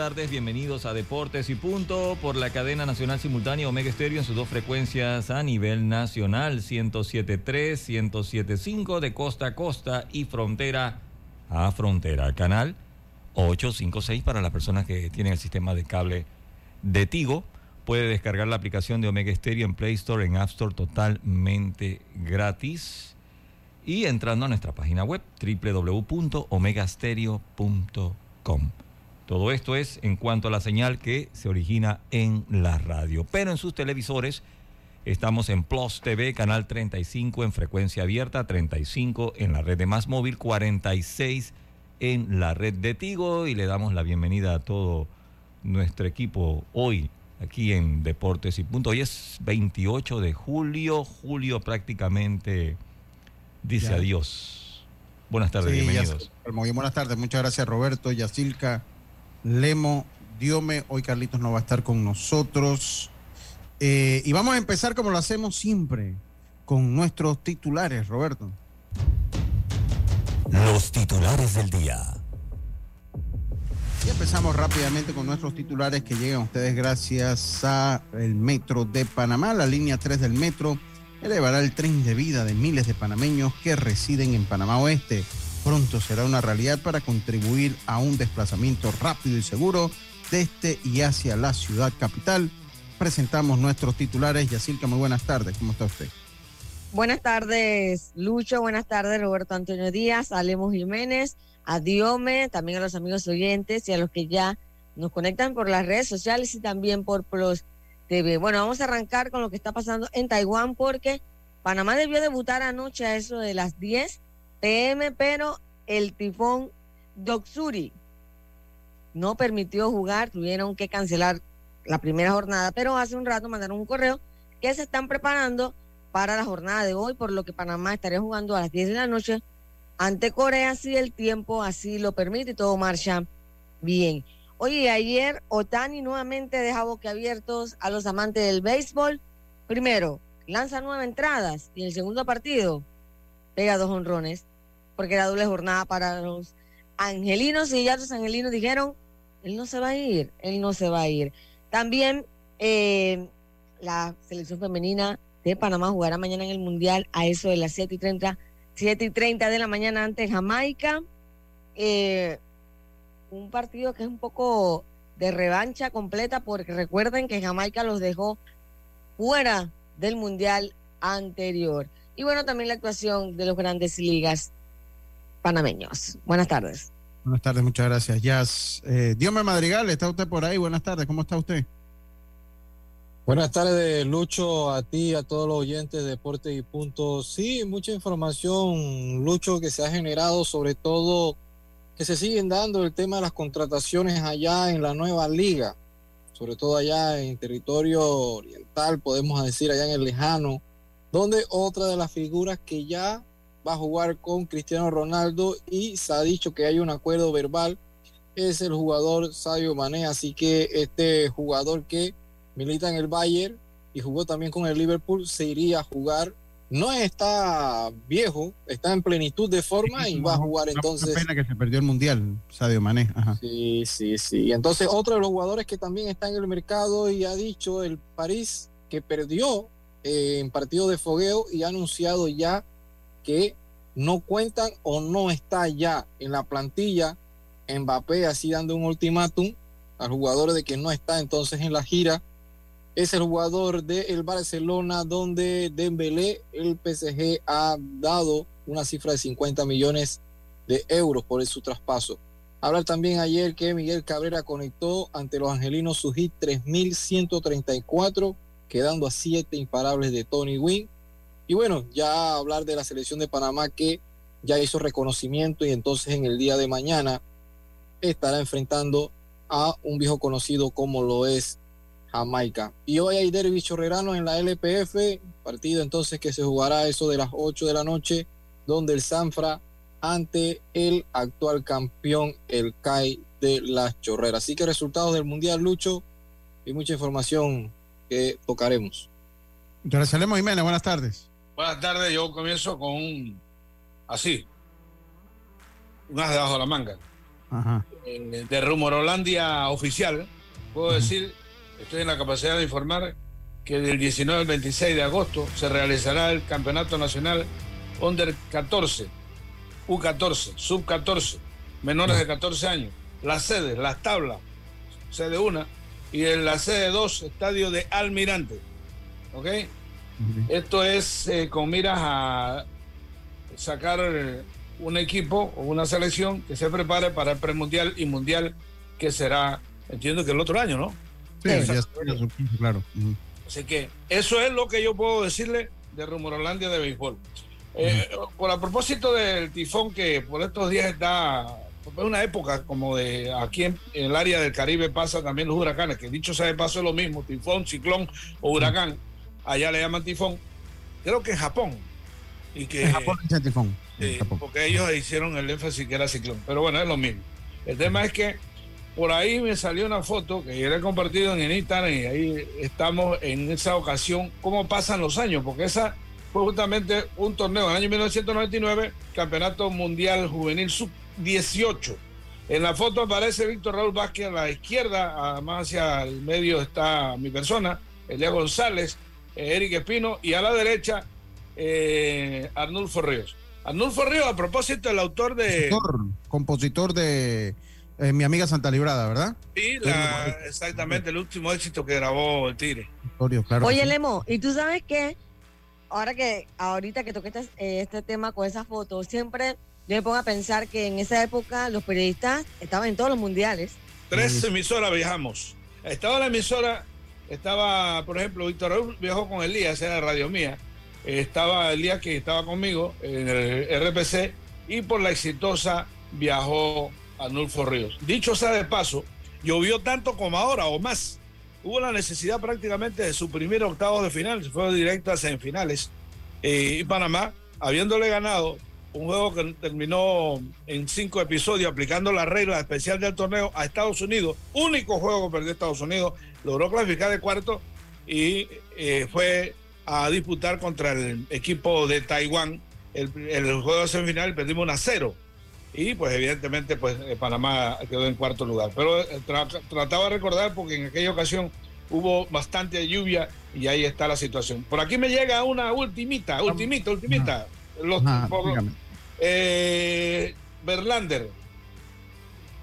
Tardes, bienvenidos a Deportes y Punto por la cadena nacional simultánea Omega Estéreo en sus dos frecuencias a nivel nacional, 107.3, 107.5 de costa a costa y frontera a frontera. Canal 856 para las personas que tienen el sistema de cable de Tigo. Puede descargar la aplicación de Omega Stereo en Play Store, en App Store totalmente gratis. Y entrando a nuestra página web www.omegastereo.com. Todo esto es en cuanto a la señal que se origina en la radio. Pero en sus televisores estamos en Plus TV, canal 35 en frecuencia abierta, 35 en la red de Más Móvil, 46 en la red de Tigo y le damos la bienvenida a todo nuestro equipo hoy aquí en Deportes y Punto. Hoy es 28 de julio, julio prácticamente dice adiós. Buenas tardes, bienvenidos. muy buenas tardes, muchas gracias Roberto, Yacilca, Lemo, Diome. Hoy Carlitos no va a estar con nosotros. Eh, y vamos a empezar como lo hacemos siempre, con nuestros titulares, Roberto. Los titulares del día. Y empezamos rápidamente con nuestros titulares que llegan a ustedes gracias a el Metro de Panamá. La línea 3 del metro elevará el tren de vida de miles de panameños que residen en Panamá Oeste pronto será una realidad para contribuir a un desplazamiento rápido y seguro desde y hacia la ciudad capital. Presentamos nuestros titulares. Yacilca, muy buenas tardes. ¿Cómo está usted? Buenas tardes, Lucho. Buenas tardes, Roberto Antonio Díaz, Alemos Jiménez, a Diome, también a los amigos oyentes y a los que ya nos conectan por las redes sociales y también por Plus TV. Bueno, vamos a arrancar con lo que está pasando en Taiwán porque Panamá debió debutar anoche a eso de las 10 PM, pero el tifón Doksuri no permitió jugar, tuvieron que cancelar la primera jornada, pero hace un rato mandaron un correo que se están preparando para la jornada de hoy, por lo que Panamá estaría jugando a las 10 de la noche ante Corea si el tiempo así lo permite y todo marcha bien. Oye, ayer Otani nuevamente deja boquiabiertos a los amantes del béisbol. Primero, lanza nueve entradas y en el segundo partido pega dos honrones porque era doble jornada para los angelinos y ya los angelinos dijeron, él no se va a ir, él no se va a ir. También eh, la selección femenina de Panamá jugará mañana en el Mundial a eso de las 7 y 30, 7 y 30 de la mañana ante Jamaica. Eh, un partido que es un poco de revancha completa porque recuerden que Jamaica los dejó fuera del Mundial anterior. Y bueno, también la actuación de los grandes ligas panameños. Buenas tardes. Buenas tardes, muchas gracias. Jazz. Eh, Diome Madrigal, ¿está usted por ahí? Buenas tardes, ¿cómo está usted? Buenas tardes, Lucho, a ti, a todos los oyentes de Deporte y Punto. Sí, mucha información, Lucho, que se ha generado, sobre todo que se siguen dando el tema de las contrataciones allá en la nueva liga, sobre todo allá en territorio oriental, podemos decir, allá en el lejano, donde otra de las figuras que ya va a jugar con Cristiano Ronaldo y se ha dicho que hay un acuerdo verbal, es el jugador Sadio Mané, así que este jugador que milita en el Bayern y jugó también con el Liverpool se iría a jugar. No está viejo, está en plenitud de forma y va a jugar entonces. pena que se perdió el mundial, Sadio Mané. Sí, sí, sí. Entonces, otro de los jugadores que también está en el mercado y ha dicho el París que perdió eh, en partido de fogueo y ha anunciado ya que no cuentan o no está ya en la plantilla Mbappé así dando un ultimátum al jugador de que no está entonces en la gira es el jugador del Barcelona donde Dembélé el PSG ha dado una cifra de 50 millones de euros por su traspaso. Hablar también ayer que Miguel Cabrera conectó ante los angelinos su hit 3134 quedando a siete imparables de Tony Wynn y bueno, ya hablar de la selección de Panamá que ya hizo reconocimiento y entonces en el día de mañana estará enfrentando a un viejo conocido como lo es Jamaica. Y hoy hay derby chorrerano en la LPF, partido entonces que se jugará eso de las 8 de la noche, donde el Sanfra ante el actual campeón, el CAI de las Chorreras. Así que resultados del Mundial Lucho y mucha información que tocaremos. Jerusalén Jiménez, buenas tardes. Buenas tardes, yo comienzo con un así, un as debajo de la manga. Ajá. Eh, de Rumorolandia oficial, puedo decir, estoy en la capacidad de informar que del 19 al 26 de agosto se realizará el Campeonato Nacional Under 14, U14, Sub 14, menores de 14 años. Las sedes, las tablas, sede 1 y en la sede 2, estadio de Almirante. ¿Ok? Esto es eh, con miras a sacar eh, un equipo o una selección que se prepare para el premundial y mundial que será, entiendo que el otro año, ¿no? Sí, ya está, claro. Ujú. Así que eso es lo que yo puedo decirle de Rumorolandia de béisbol. Eh, por a propósito del tifón que por estos días está, es una época como de aquí en, en el área del Caribe pasa también los huracanes, que dicho sea de paso es lo mismo, tifón, ciclón o huracán, allá le llaman tifón, creo que en Japón. Y que, En Japón dice tifón. Japón. porque ellos hicieron el énfasis que era ciclón. Pero bueno, es lo mismo. El tema es que por ahí me salió una foto que yo le he compartido en el Instagram y ahí estamos en esa ocasión, cómo pasan los años, porque esa fue justamente un torneo en el año 1999, Campeonato Mundial Juvenil Sub-18. En la foto aparece Víctor Raúl Vázquez a la izquierda, a- más hacia el medio está mi persona, Elías González, Eric Espino, y a la derecha eh, Arnulfo Ríos. Arnulfo Ríos, a propósito, el autor de... Compositor, compositor de eh, Mi amiga Santa Librada, ¿verdad? Sí, la- exactamente, el último éxito que grabó el Tigre. Claro. Oye, sí. Lemo, ¿y tú sabes qué? Ahora que, ahorita que toqué este, eh, este tema con esa foto, siempre yo me pongo a pensar que en esa época los periodistas estaban en todos los mundiales. Tres emisoras viajamos. Estaba la emisora, estaba, por ejemplo, Víctor viajó con Elías, era Radio Mía. Estaba Elías que estaba conmigo en el RPC y por la exitosa viajó Arnulfo Ríos. Dicho sea de paso, llovió tanto como ahora o más. Hubo la necesidad prácticamente de suprimir octavos de final, se fue directo a semifinales. Eh, y Panamá, habiéndole ganado un juego que terminó en cinco episodios aplicando la regla especial del torneo a Estados Unidos, único juego que perdió Estados Unidos, logró clasificar de cuarto y eh, fue a disputar contra el equipo de Taiwán el, el juego de semifinal, perdimos una cero y pues evidentemente pues eh, Panamá quedó en cuarto lugar. Pero eh, tra- trataba de recordar porque en aquella ocasión hubo bastante lluvia y ahí está la situación. Por aquí me llega una ultimita, ultimita, ultimita. Los, Ajá, por- eh, Berlander.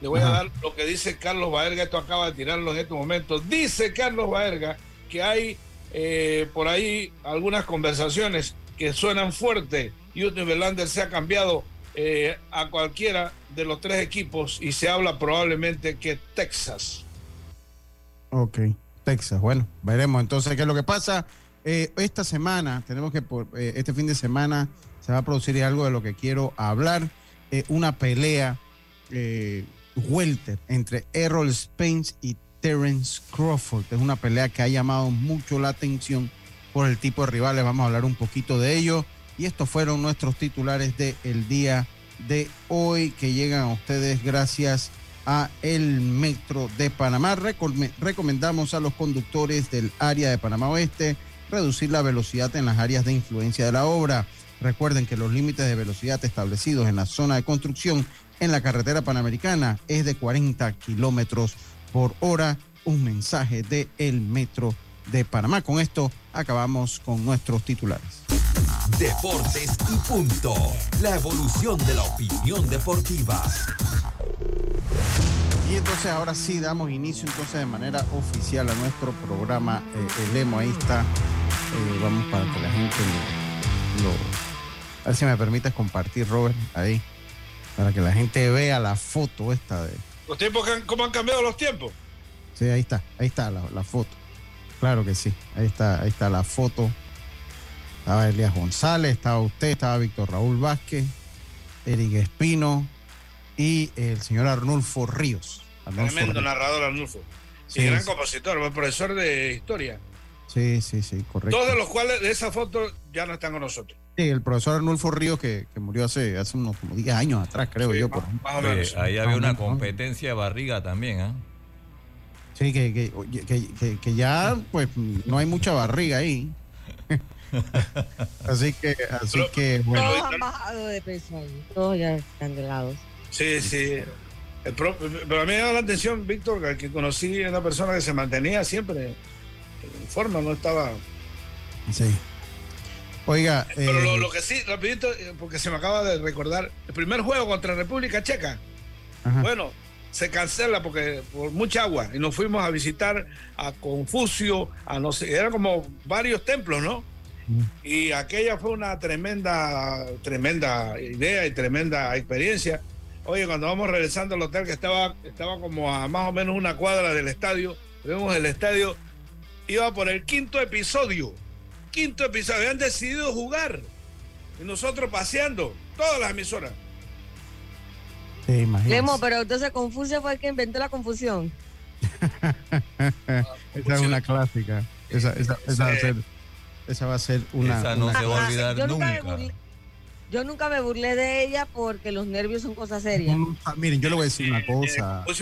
Le voy a dar lo que dice Carlos Baerga, esto acaba de tirarlo en este momento. Dice Carlos Baerga que hay eh, por ahí algunas conversaciones que suenan fuerte. Houston Verlander se ha cambiado eh, a cualquiera de los tres equipos y se habla probablemente que Texas. Ok, Texas. Bueno, veremos entonces qué es lo que pasa. Eh, esta semana, tenemos que, por, este fin de semana, se va a producir algo de lo que quiero hablar. eh, una pelea eh, welter entre Errol Spence y Terence Crawford. Es una pelea que ha llamado mucho la atención por el tipo de rivales. Vamos a hablar un poquito de ello. Y estos fueron nuestros titulares del día de hoy que llegan a ustedes gracias a el Metro de Panamá. Recome- recomendamos a los conductores del área de Panamá Oeste reducir la velocidad en las áreas de influencia de la obra. Recuerden que los límites de velocidad establecidos en la zona de construcción en la carretera panamericana es de 40 kilómetros por hora. Un mensaje de el Metro de Panamá. Con esto acabamos con nuestros titulares. Deportes y punto. La evolución de la opinión deportiva. Y entonces ahora sí damos inicio entonces de manera oficial a nuestro programa. Eh, el emo ahí está. Eh, vamos para que la gente lo, lo- A ver si me permites compartir, Robert, ahí. Para que la gente vea la foto esta de... Los tiempos, que han- ¿cómo han cambiado los tiempos? Sí, ahí está, ahí está la, la foto. Claro que sí, ahí está, ahí está la foto. Estaba Elías González, estaba usted, estaba Víctor Raúl Vázquez, Eric Espino y el señor Arnulfo Ríos. Tremendo narrador Arnulfo. Sí, gran compositor, profesor de historia. Sí, sí, sí, correcto. Todos de los cuales de esa foto ya no están con nosotros. Sí, el profesor Arnulfo Ríos que, que murió hace, hace unos como 10 años atrás, creo yo. Por, ahí había una competencia de barriga también, ¿ah? Sí, que, que, que, que, ya pues no hay mucha barriga ahí. así que, así que bueno. Todos han bajado de peso ahí, todos ya están delgados. Sí, sí. pero a mí me da la atención, Víctor, que conocí a una persona que se mantenía siempre en forma, no estaba. Sí. Oiga. Pero lo, eh, que sí, rapidito, porque se me acaba de recordar, el primer juego contra República Checa. Bueno, se cancela porque por mucha agua y nos fuimos a visitar a Confucio, a no sé, eran como varios templos, ¿no? Y aquella fue una tremenda, tremenda idea y tremenda experiencia. Oye, cuando vamos regresando al hotel que estaba, estaba como a más o menos una cuadra del estadio, vemos el estadio, iba por el quinto episodio, quinto episodio, habían decidido jugar y nosotros paseando, todas las emisoras. Lemo, pero entonces Confucio fue el que inventó la confusión. esa es una clásica. Esa, esa, esa, va a ser, esa, va a ser, una. Esa no se va a olvidar nunca. yo nunca me burlé de ella porque los nervios son cosas serias. miren, yo le voy a decir una cosa. Pues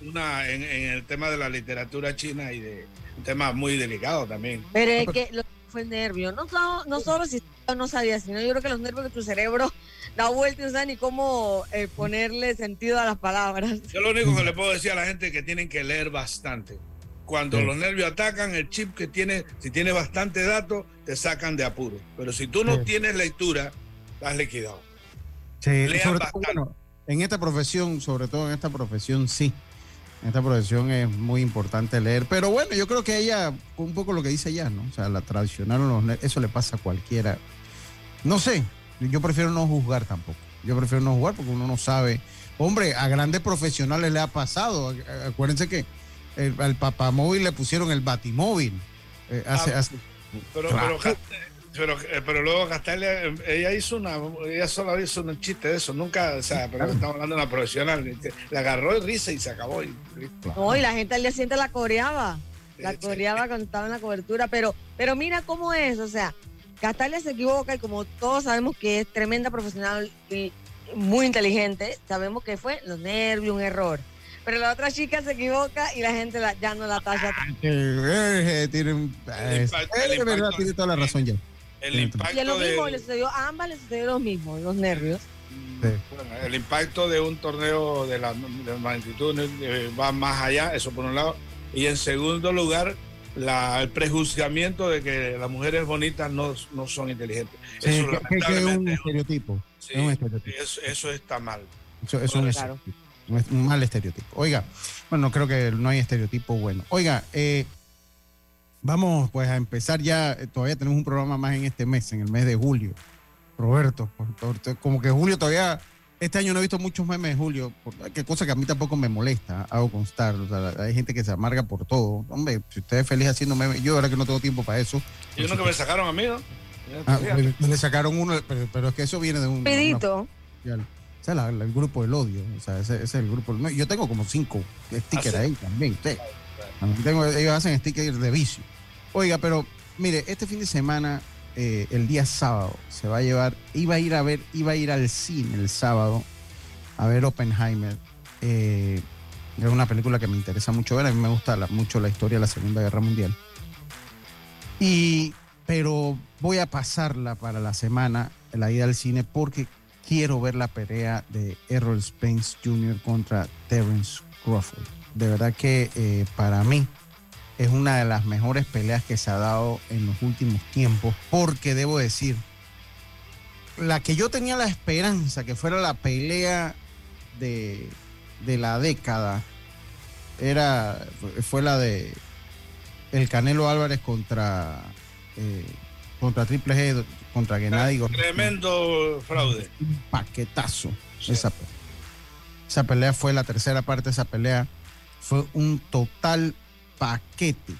una, en, en, el tema de la literatura china y de un tema muy delicado también. Pero es que lo que fue el nervio. No, no solo si no sabía, sino yo creo que los nervios de tu cerebro da vuelta y no sabe ni cómo eh, ponerle sentido a las palabras. Yo lo único que le puedo decir a la gente es que tienen que leer bastante. Cuando los nervios atacan, el chip que tiene, si tiene bastante datos, te sacan de apuro. Pero si tú no tienes lectura, estás liquidado. Sí, bueno, en esta profesión, sobre todo en esta profesión, sí. En esta profesión es muy importante leer. Pero bueno, yo creo que ella, un poco lo que dice ella, ¿no? O sea, la tradicional, eso le pasa a cualquiera. No sé, yo prefiero no juzgar tampoco. Yo prefiero no jugar porque uno no sabe. Hombre, a grandes profesionales le ha pasado. Acuérdense que al papamóvil le pusieron el batimóvil. Eh, hace, ah, pero, pero, eh, pero, luego Castalia, ella hizo una, ella solo hizo un chiste de eso, nunca, o sea, pero estamos hablando de una profesional, le agarró el risa y se acabó. Y, no, y la gente al día siguiente la coreaba, la coreaba cuando estaba en la cobertura, pero, pero mira cómo es, o sea, Castalia se equivoca y como todos sabemos que es tremenda profesional y muy inteligente, sabemos que fue los nervios, un error. Pero la otra chica se equivoca y la gente ya no la talla. tiene, tiene toda la razón ya. El impacto y lo mismo le sucedió, a ambas le sucedió lo mismo, los nervios. el impacto de un torneo de la, de magnitud eh, va más allá, eso por un lado. Y en segundo lugar, el prejuzgamiento de que las mujeres bonitas no, no son inteligentes. eso, es un estereotipo. Eso, está mal. Eso, es un, mal estereotipo. Oiga, bueno, creo que no hay estereotipo bueno. Oiga, eh, vamos pues a empezar ya. Eh, todavía tenemos un programa más en este mes, en el mes de julio. Roberto, como que julio todavía este año no he visto muchos memes de Julio, que cosa que a mí tampoco me molesta, hago constar. hay gente que se amarga por todo. Hombre, si usted es feliz haciendo memes, yo ahora que no tengo tiempo para eso. Y uno que me sacaron a mí, ¿no? Ah, le, sacaron uno, pero, es que eso viene de un. Pedito. ese es el grupo del odio. O sea, ese, es el grupo. yo tengo como cinco stickers ¿Ah, ahí también. Tengo, ellos hacen stickers de vicio. Oiga, pero mire, este fin de semana eh, el día sábado se va a llevar, iba a ir a ver, iba a ir al cine el sábado a ver Oppenheimer. Eh, es una película que me interesa mucho ver, a mí me gusta mucho la historia de la Segunda Guerra Mundial. Y, pero voy a pasarla para la semana, la ida al cine, porque quiero ver la pelea de Errol Spence Jr. contra Terence Crawford. De verdad que eh, para mí es una de las mejores peleas que se ha dado en los últimos tiempos, porque debo decir, la que yo tenía la esperanza que fuera la pelea de, la década, era, fue la de el Canelo Álvarez contra, eh, contra Triple G, contra Gennady. Tremendo fraude. Un paquetazo. Esa, esa pelea fue la tercera parte de esa pelea. Fue un total paquete.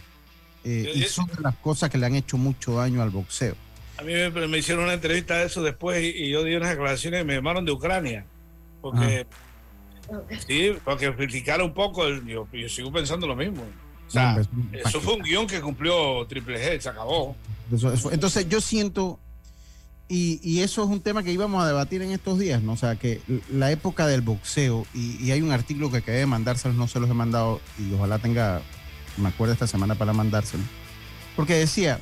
Eh, y son las cosas que le han hecho mucho daño al boxeo. A mí me, hicieron una entrevista de eso después y, yo di unas declaraciones y me llamaron de Ucrania. Porque Sí, porque criticar un poco, yo, yo, sigo pensando lo mismo. O sea, eso fue un guion que cumplió Triple G, se acabó. Entonces yo siento, y, y, eso es un tema que íbamos a debatir en estos días, ¿no? O sea, que la época del boxeo, y, hay un artículo que acabé de mandárselos, no se los he mandado, y ojalá tenga, me acuerdo esta semana para mandárselo. Porque decía,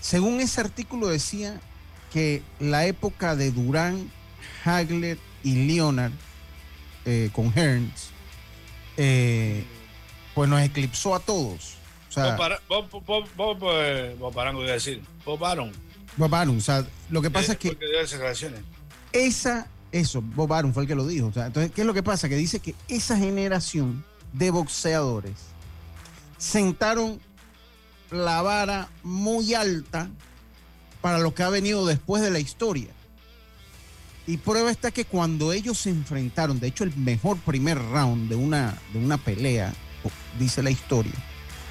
según ese artículo decía que la época de Durán, Hagler y Leonard eh, con Hearns, eh, pues nos eclipsó a todos. O sea. Bob Aaron, o sea, lo que pasa es que. Esa, eso, Bob Aaron fue el que lo dijo. O sea, entonces, ¿qué es lo que pasa? Que dice que esa generación de boxeadores sentaron la vara muy alta para lo que ha venido después de la historia. Y prueba está que cuando ellos se enfrentaron, de hecho el mejor primer round de una, de una pelea, dice la historia,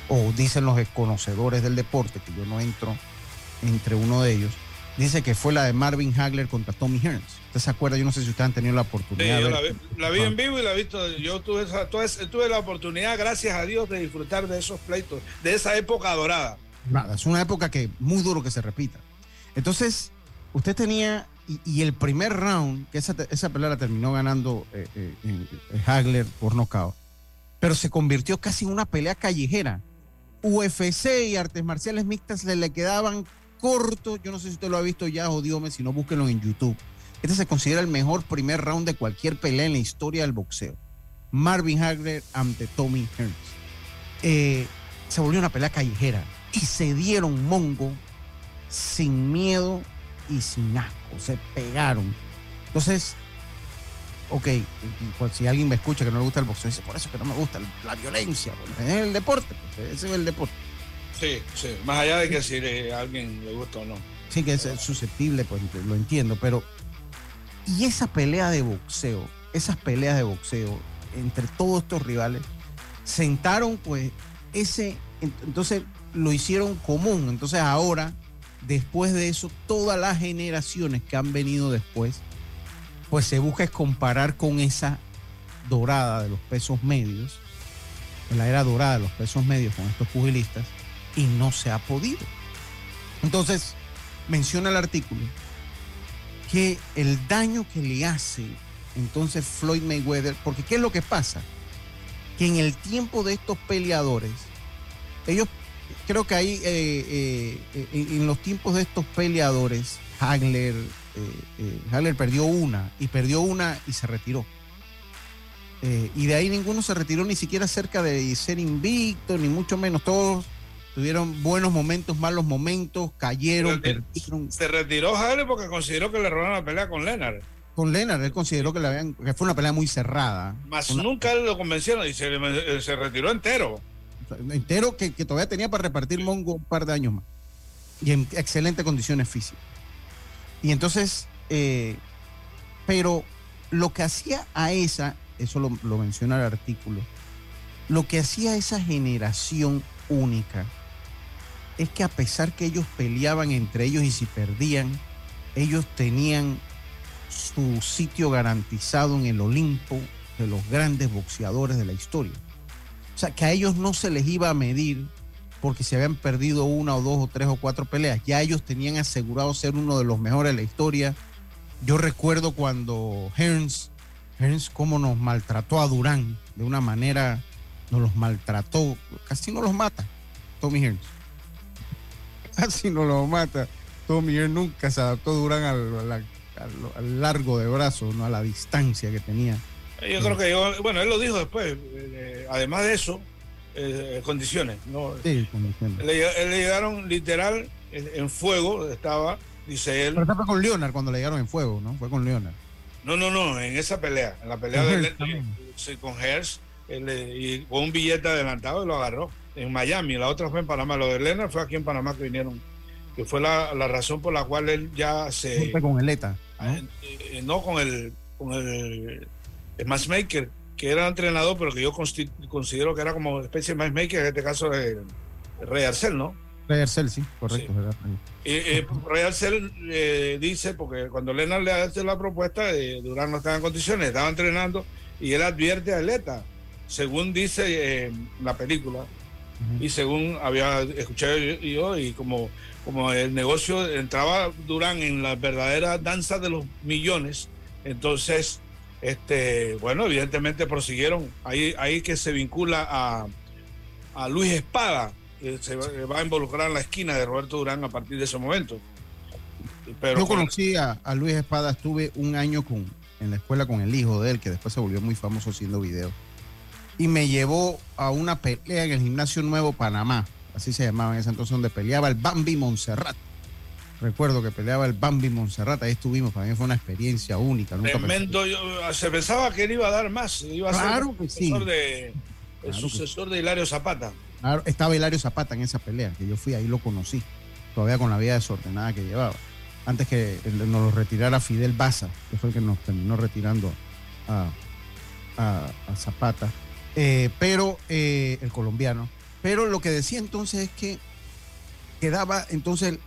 o dicen los conocedores del deporte, que yo no entro entre uno de ellos, dice que fue la de Marvin Hagler contra Tommy Hearns. ¿Usted se acuerda? Yo no sé si ustedes han tenido la oportunidad. Sí, la, vi, en vivo y la he visto. Yo tuve, tuve la oportunidad, gracias a Dios, de disfrutar de esos pleitos, de esa época dorada. Nada, es una época que muy duro que se repita. Entonces, usted tenía, y, el primer round, que esa, esa pelea la terminó ganando eh, eh, eh, Hagler por nocaut, pero se convirtió casi en una pelea callejera. UFC y artes marciales mixtas le, le quedaban cortos. Yo no sé si usted lo ha visto ya, o si no, búsquenlo en YouTube. Este se considera el mejor primer round de cualquier pelea en la historia del boxeo. Marvin Hagler ante Tommy Hearns. se volvió una pelea callejera y se dieron mongo sin miedo y sin asco, se pegaron. Entonces, ok, pues si alguien me escucha que no le gusta el boxeo, dice, por eso que no me gusta la violencia, es el deporte, pues, ese es el deporte. Sí, sí, más allá de que si a alguien le gusta o no. Sí, que es susceptible, pues lo entiendo, pero y esa pelea de boxeo, esas peleas de boxeo entre todos estos rivales, sentaron pues ese, entonces lo hicieron común, entonces ahora después de eso, todas las generaciones que han venido después, pues se busca es comparar con esa dorada de los pesos medios, la era dorada de los pesos medios con estos pugilistas, y no se ha podido. Entonces, menciona el artículo que el daño que le hace entonces Floyd Mayweather, porque ¿qué es lo que pasa? Que en el tiempo de estos peleadores, ellos creo que ahí, eh, eh, en los tiempos de estos peleadores, Hagler, eh, Hagler perdió una y perdió una y se retiró. y de ahí ninguno se retiró ni siquiera cerca de ser invicto, ni mucho menos. Todos tuvieron buenos momentos, malos momentos, cayeron, Se retiró Hagler porque consideró que le robaron la pelea con Leonard. Con Leonard, él consideró que, la que fue una pelea muy cerrada. Más nunca lo convencieron y se retiró entero entero que, todavía tenía para repartir Mongo un par de años más. Y en excelentes condiciones físicas. Y entonces, eh, pero lo que hacía a esa, eso lo, lo menciona el artículo, lo que hacía a esa generación única es que a pesar que ellos peleaban entre ellos y si perdían, ellos tenían su sitio garantizado en el Olimpo de los grandes boxeadores de la historia. O sea, que a ellos no se les iba a medir porque se habían perdido una o dos o tres o cuatro peleas. Ya ellos tenían asegurado ser uno de los mejores de la historia. Yo recuerdo cuando Hearns, Hearns cómo nos maltrató a Durán de una manera, nos los maltrató, casi no los mata, Tommy Hearns. Casi no los mata. Tommy Hearns nunca se adaptó Durán al, al largo de brazos, ¿no? a la distancia que tenía yo creo que, bueno, él lo dijo después, eh, además de eso, eh, condiciones. ¿no? Sí, condiciones. Le, le, llegaron literal en, fuego, estaba, dice él. Pero fue con Leonard cuando le llegaron en fuego, ¿no? Fue con Leonard. No, no, no, en esa pelea, en la pelea de, con Hertz, y con un billete adelantado y lo agarró en Miami, la otra fue en Panamá. Lo de Leonard fue aquí en Panamá que vinieron, que fue la, la razón por la cual él ya se. Con el ETA. ¿no? Eh, no con el, con el matchmaker, que era entrenador, pero que yo considero que era como especie de matchmaker, en este caso de Rey Arcel, ¿no? Rey Arcel, sí, correcto. Eh, Rey Arcel eh, dice, porque cuando Lena le hace la propuesta, Durán no estaba en condiciones, estaba entrenando, y él advierte a Atleta, según dice eh, la película, y según había escuchado yo, y como, como el negocio entraba Durán en la verdadera danza de los millones, entonces, este, bueno, evidentemente prosiguieron. Ahí, ahí que se vincula a, a Luis Espada, que se va a involucrar en la esquina de Roberto Durán a partir de ese momento. Pero Yo conocí a, a, Luis Espada, estuve un año con, en la escuela con el hijo de él, que después se volvió muy famoso haciendo videos. Y me llevó a una pelea en el Gimnasio Nuevo Panamá, así se llamaba en ese entonces, donde peleaba el Bambi Montserrat. Recuerdo que peleaba el Bambi Montserrat, ahí estuvimos, para mí fue una experiencia única. Nunca Tremendo, yo, se pensaba que él iba a dar más, iba a claro ser el sucesor, de, el sucesor de Hilario Zapata. Claro, estaba Hilario Zapata en esa pelea, que yo fui ahí, lo conocí, todavía con la vida desordenada que llevaba. Antes que nos lo retirara Fidel Baza, que fue el que nos terminó retirando a, Zapata, eh, pero eh, el colombiano. Pero lo que decía entonces es que quedaba, entonces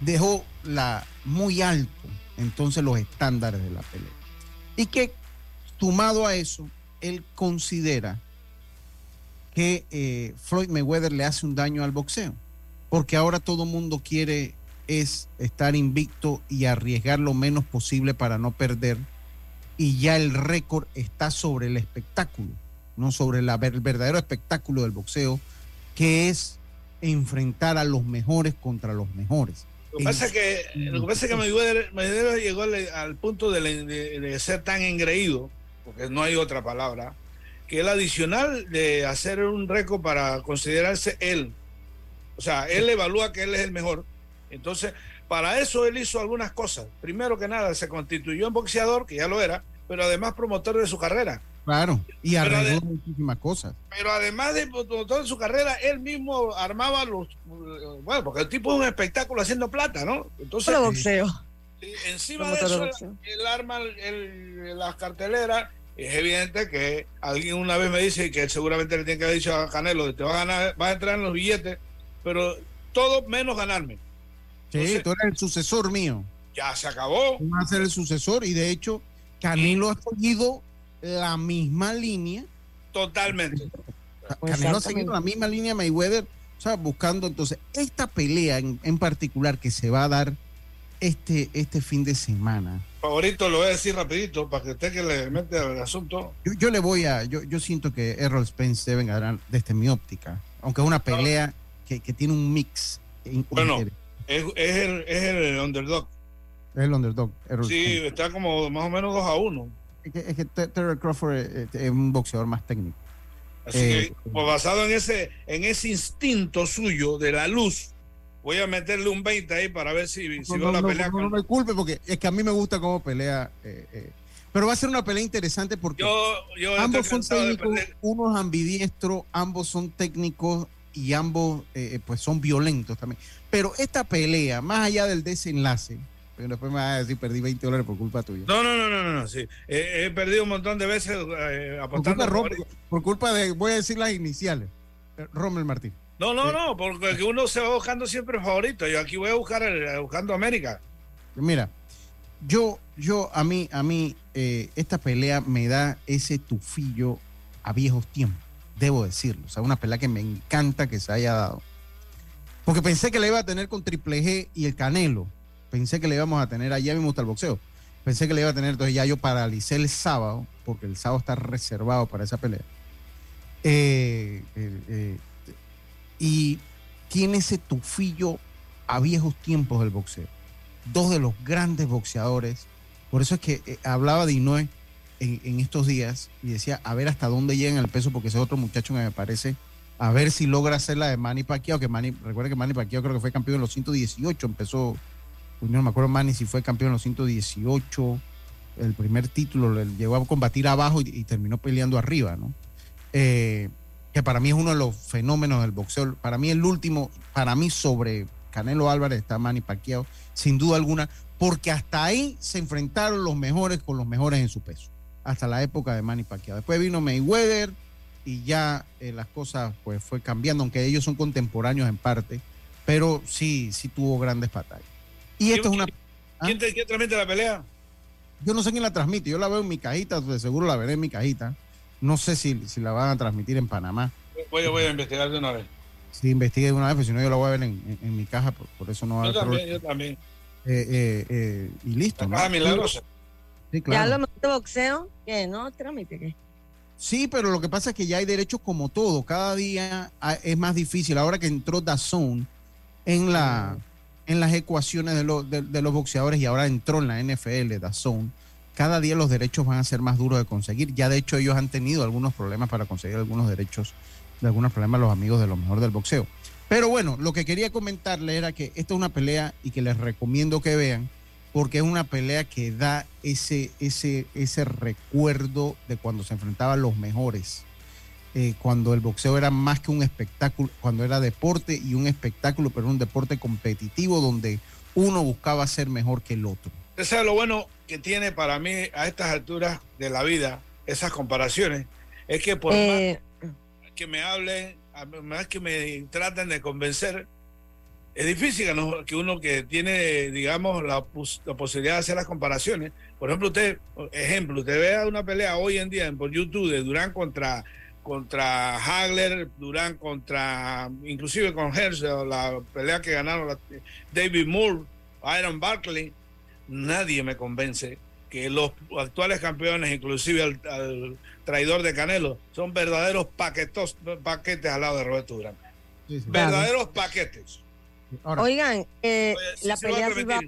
dejó la, muy alto entonces los estándares de la pelea. Y que sumado a eso, él considera que eh, Floyd Mayweather le hace un daño al boxeo, porque ahora todo mundo quiere es estar invicto y arriesgar lo menos posible para no perder, y ya el récord está sobre el espectáculo, no sobre el verdadero espectáculo del boxeo, que es enfrentar a los mejores contra los mejores. Lo que pasa es que, lo que, pasa es que Mayweather, llegó al, punto de, ser tan engreído, porque no hay otra palabra, que el adicional de hacer un récord para considerarse él. O sea, él evalúa que él es el mejor. Entonces, para eso él hizo algunas cosas. Primero que nada, se constituyó en boxeador, que ya lo era, pero además promotor de su carrera. Claro, y arregló muchísimas cosas. Pero además de promotor su carrera, él mismo armaba los. Bueno, porque el tipo es un espectáculo haciendo plata, ¿no? Entonces. boxeo. encima de eso, él arma las carteleras es evidente que alguien una vez me dice que seguramente le tiene que haber dicho a Canelo, te va a ganar, va a entrar en los billetes, pero todo menos ganarme. Sí, tú eres el sucesor mío. Ya se acabó. Va a ser el sucesor y de hecho Canelo ha seguido la misma línea. Totalmente. Canelo ha seguido la misma línea Mayweather, o sea, buscando entonces esta pelea en, en particular que se va a dar este, este fin de semana favorito, lo voy a decir rapidito para que usted que le mete al asunto. Yo, le voy a, yo, yo siento que Errol Spence debe ganar desde mi óptica, aunque es una pelea que, tiene un mix. Bueno, es, el, es el underdog. Es el underdog. sí, está como más o menos 2 a 1. Es que, Terry Crawford es, un boxeador más técnico. Así que, eh, pues, basado en ese, en ese instinto suyo de la luz, Voy a meterle un 20 ahí para ver si, si no, la pelea. No, me culpe porque es que a mí me gusta cómo pelea. Eh, eh. Pero va a ser una pelea interesante porque ambos son técnicos, uno es ambidiestro, ambos son técnicos y ambos eh, pues son violentos también. Pero esta pelea, más allá del desenlace, pero después me vas a decir perdí 20 dólares por culpa tuya. No, no, no, no, no, sí. he perdido un montón de veces apostando. Por culpa, por, por culpa de, voy a decir las iniciales, Rommel Martín. No, no, no, porque uno se va buscando siempre favorito. Yo aquí voy a buscar buscando América. Mira, yo, yo, a mí, a mí, eh, esta pelea me da ese tufillo a viejos tiempos, debo decirlo. O sea, una pelea que me encanta que se haya dado. Porque pensé que la iba a tener con Triple G y el Canelo. Pensé que le íbamos a tener, allá me gusta el boxeo. Pensé que le iba a tener, entonces ya yo paralicé el sábado, porque el sábado está reservado para esa pelea. Eh, eh, y tiene ese tufillo a viejos tiempos del boxeo. Dos de los grandes boxeadores. Por eso es que eh, hablaba de Inoue en, estos días y decía a ver hasta dónde llega el peso, porque ese otro muchacho que me parece, a ver si logra hacer la de Manny Pacquiao, que Manny, recuerda que Manny Pacquiao creo que fue campeón en los 118, empezó, no me acuerdo Manny si fue campeón en los 118, el primer título, le llegó a combatir abajo y, y terminó peleando arriba, ¿no? Eh, que para mí es uno de los fenómenos del boxeo. Para mí el último, para mí sobre Canelo Álvarez está Manny Pacquiao, sin duda alguna, porque hasta ahí se enfrentaron los mejores con los mejores en su peso, hasta la época de Manny Pacquiao. Después vino Mayweather y ya eh, las cosas pues fue cambiando, aunque ellos son contemporáneos en parte, pero sí, sí tuvo grandes batallas. Y esto es una... ¿Quién, te, ¿quién la pelea? Yo no sé quién la transmite, yo la veo en mi cajita, de seguro la veré en mi cajita. No sé si, si la van a transmitir en Panamá. Voy, voy a investigar de una vez. Sí, investigue de una vez, porque si no yo la voy a ver en, en- en mi caja, por, por eso no va a Yo también, yo también. Eh, eh, eh, y listo. ¿no? Ah, milagrosa. Sí, Ya claro. lo mejor de boxeo, que no trámite, ¿qué? Sí, pero lo que pasa es que ya hay derechos como todo. Cada día ah, es más difícil. Ahora que entró DAZN en, la, en las ecuaciones de, los- de- los boxeadores y ahora entró en la NFL DAZN, cada día los derechos van a ser más duros de conseguir. Ya de hecho ellos han tenido algunos problemas para conseguir algunos derechos, de algunos problemas los amigos de lo mejor del boxeo. Pero bueno, lo que quería comentarle era que esta es una pelea y que les recomiendo que vean porque es una pelea que da ese, ese, ese recuerdo de cuando se enfrentaban los mejores, eh, cuando el boxeo era más que un espectáculo, cuando era deporte y un espectáculo, pero un deporte competitivo donde uno buscaba ser mejor que el otro. Usted sabe lo bueno que tiene para mí a estas alturas de la vida, esas comparaciones, es que por Eh, más que me hablen, más que me traten de convencer, es difícil que, no- que uno que tiene, digamos, la, pos- la posibilidad de hacer las comparaciones. Por ejemplo, usted, ejemplo, usted vea una pelea hoy en día en- por YouTube de Durán contra contra Hagler, Durán contra, inclusive con Hertz, la pelea que ganaron la- David Moore, Iron Barkley, nadie me convence que los actuales campeones, inclusive al, al traidor de Canelo, son verdaderos paquetos, paquetes al lado de Roberto Durán. Verdaderos paquetes. Ahora, Oigan, eh, la pelea va...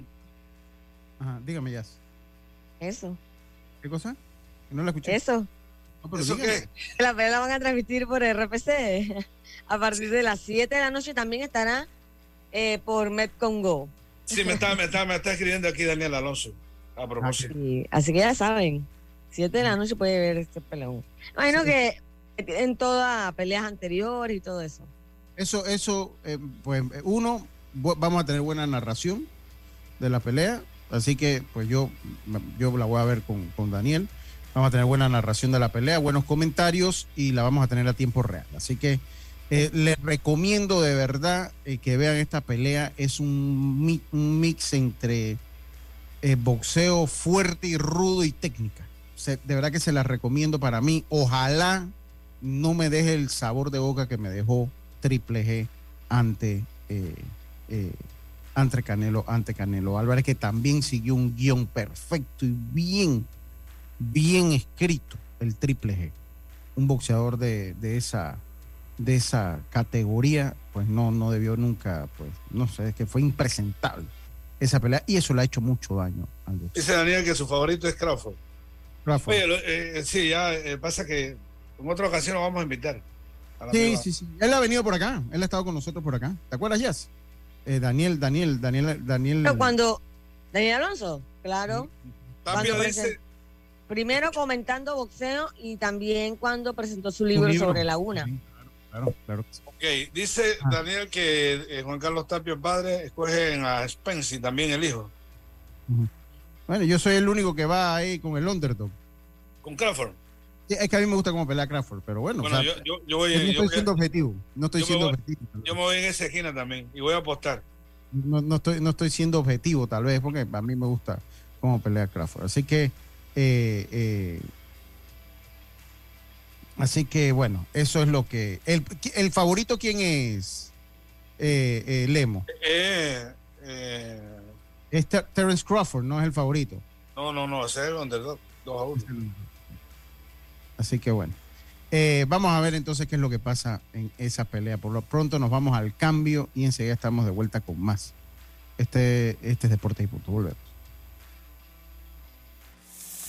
ajá, dígame ya. Eso, ¿Qué cosa? No la escuché. eso. No, ¿Eso qué? La pelea la van a transmitir por RPC a partir de las 7 de la noche. También estará eh, por Metcon Go. Sí, me está, me, está, me está escribiendo aquí Daniel Alonso. A propósito. Y- así que ya saben, 7 de la noche puede ver este peleón. Imagino que en todas peleas anteriores y todo eso. Eso, eso, eh, pues uno, vamos a tener buena narración de la pelea, así que pues yo, yo la voy a ver con, con Daniel. Vamos a tener buena narración de la pelea, buenos comentarios y la vamos a tener a tiempo real. Así que eh, les recomiendo de verdad eh, que vean esta pelea. Es un, mi- un mix entre eh, boxeo fuerte y rudo y técnica. De verdad que se la recomiendo para mí. Ojalá no me deje el sabor de boca que me dejó Triple G ante, ante Canelo, ante Canelo Álvarez, que también siguió un guion perfecto y bien, bien escrito, el Triple G. Un boxeador de, de esa de esa categoría, pues no, no debió nunca, pues, no sé, es que fue impresentable esa pelea y eso le ha hecho mucho daño al boxeo. Dice Daniel que su favorito es Crawford. Oye, lo- eh, sí, ya eh, pasa que en otra ocasión lo vamos a invitar. a la Sí, sí, sí. Él ha venido por acá. Él ha estado con nosotros por acá. ¿Te acuerdas, Jazz? Eh, Daniel, Daniel, Daniel, Daniel. Pero cuando Daniel Alonso, claro, cuando dice, primero comentando boxeo y también cuando presentó su libro, libro. sobre la una. Sí, Claro, claro. ok, dice Ah. Daniel que eh, Juan Carlos Tapia, el padre, escoge a Spence y también el hijo. Bueno, yo soy el único que va ahí con el underdog. Con Crawford. Sí, Es que a mí me gusta cómo pelea Crawford, pero bueno, Bueno, o sea, yo, yo, yo voy, yo no yo estoy voy- siendo objetivo. No estoy yo me siendo voy- objetivo. yo me voy en esa esquina también y voy a apostar. No, no estoy, no estoy siendo objetivo, tal vez, porque a mí me gusta cómo pelea Crawford. Así que, eh, eh, así que bueno, eso es lo que. ¿El, el favorito quién es? Eh, Lemo. Es Ter- Terence Crawford, no es el favorito. no, no, no, ese es el underdog. 2 a 1. Así que bueno. Eh, vamos a ver entonces qué es lo que pasa en esa pelea. Por lo pronto nos vamos al cambio y enseguida estamos de vuelta con más. Este, este es Deporte y Punto. Volvemos.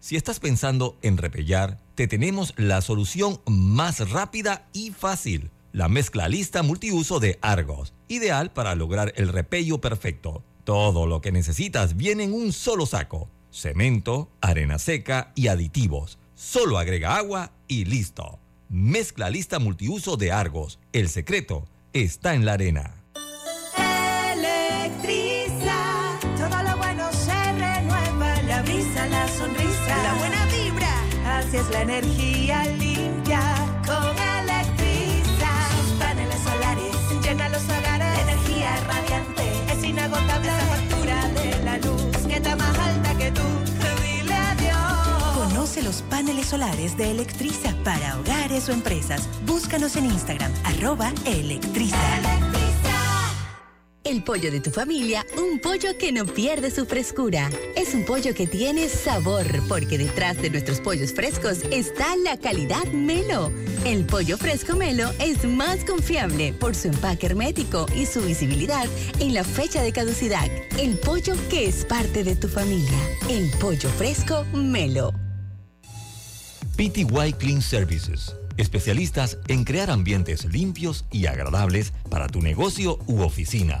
Si estás pensando en repellar, te tenemos la solución más rápida y fácil. La mezcla lista multiuso de Argos, ideal para lograr el repello perfecto. Todo lo que necesitas viene en un solo saco. cemento, arena seca y aditivos. Solo agrega agua y listo. Mezcla lista multiuso de Argos. El secreto está en la arena. Es la energía limpia con Electriza. Sus paneles solares llenan los hogares, energía radiante es inagotable, la factura de la luz que está más alta que tú, dile adiós. Conoce los paneles solares de Electriza para hogares o empresas. Búscanos en Instagram, arroba Electriza. El pollo de tu familia, un pollo que no pierde su frescura. Es un pollo que tiene sabor, porque detrás de nuestros pollos frescos está la calidad Melo. El pollo fresco Melo es más confiable por su empaque hermético y su visibilidad en la fecha de caducidad. El pollo que es parte de tu familia. El pollo fresco Melo. PTY Clean Services. Especialistas en crear ambientes limpios y agradables para tu negocio u oficina.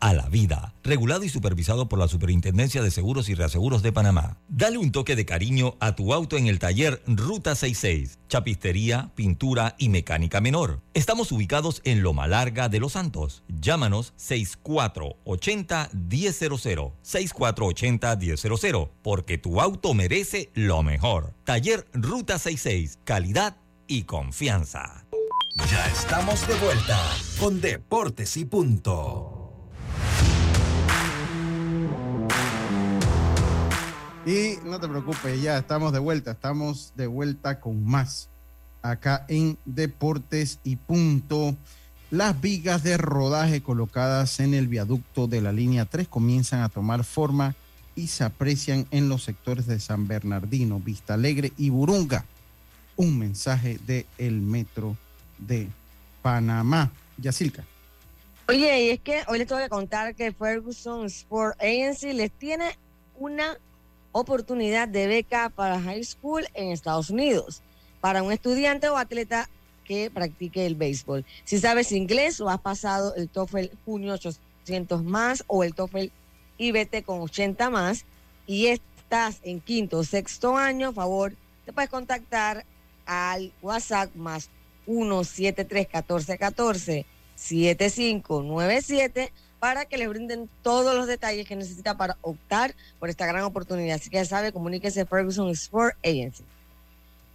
a la vida, regulado y supervisado por la Superintendencia de Seguros y Reaseguros de Panamá. Dale un toque de cariño a tu auto en el taller Ruta 66, chapistería, pintura y mecánica menor. Estamos ubicados en Loma Larga de Los Santos. Llámanos 6480-1000, 6480-1000, porque tu auto merece lo mejor. Taller Ruta 66, calidad y confianza. Ya estamos de vuelta con Deportes y Punto. Y no te preocupes, ya estamos de vuelta, estamos de vuelta con más acá en Deportes y Punto. Las vigas de rodaje colocadas en el viaducto de la línea 3 comienzan a tomar forma y se aprecian en los sectores de San Bernardino, Vista Alegre y Burunga. Un mensaje del el metro de Panamá. Yacilca. Oye, y es que hoy les tengo que contar que Ferguson Sport Agency les tiene una oportunidad de beca para high school en Estados Unidos para un estudiante o atleta que practique el béisbol. Si sabes inglés o has pasado el TOEFL junio 800 más o el TOEFL IBT con 80 más y estás en quinto o sexto año, favor, te puedes contactar al WhatsApp más 1731414 7597 para que le brinden todos los detalles que necesita para optar por esta gran oportunidad. Así que ya sabe, comuníquese a Ferguson Sport Agency.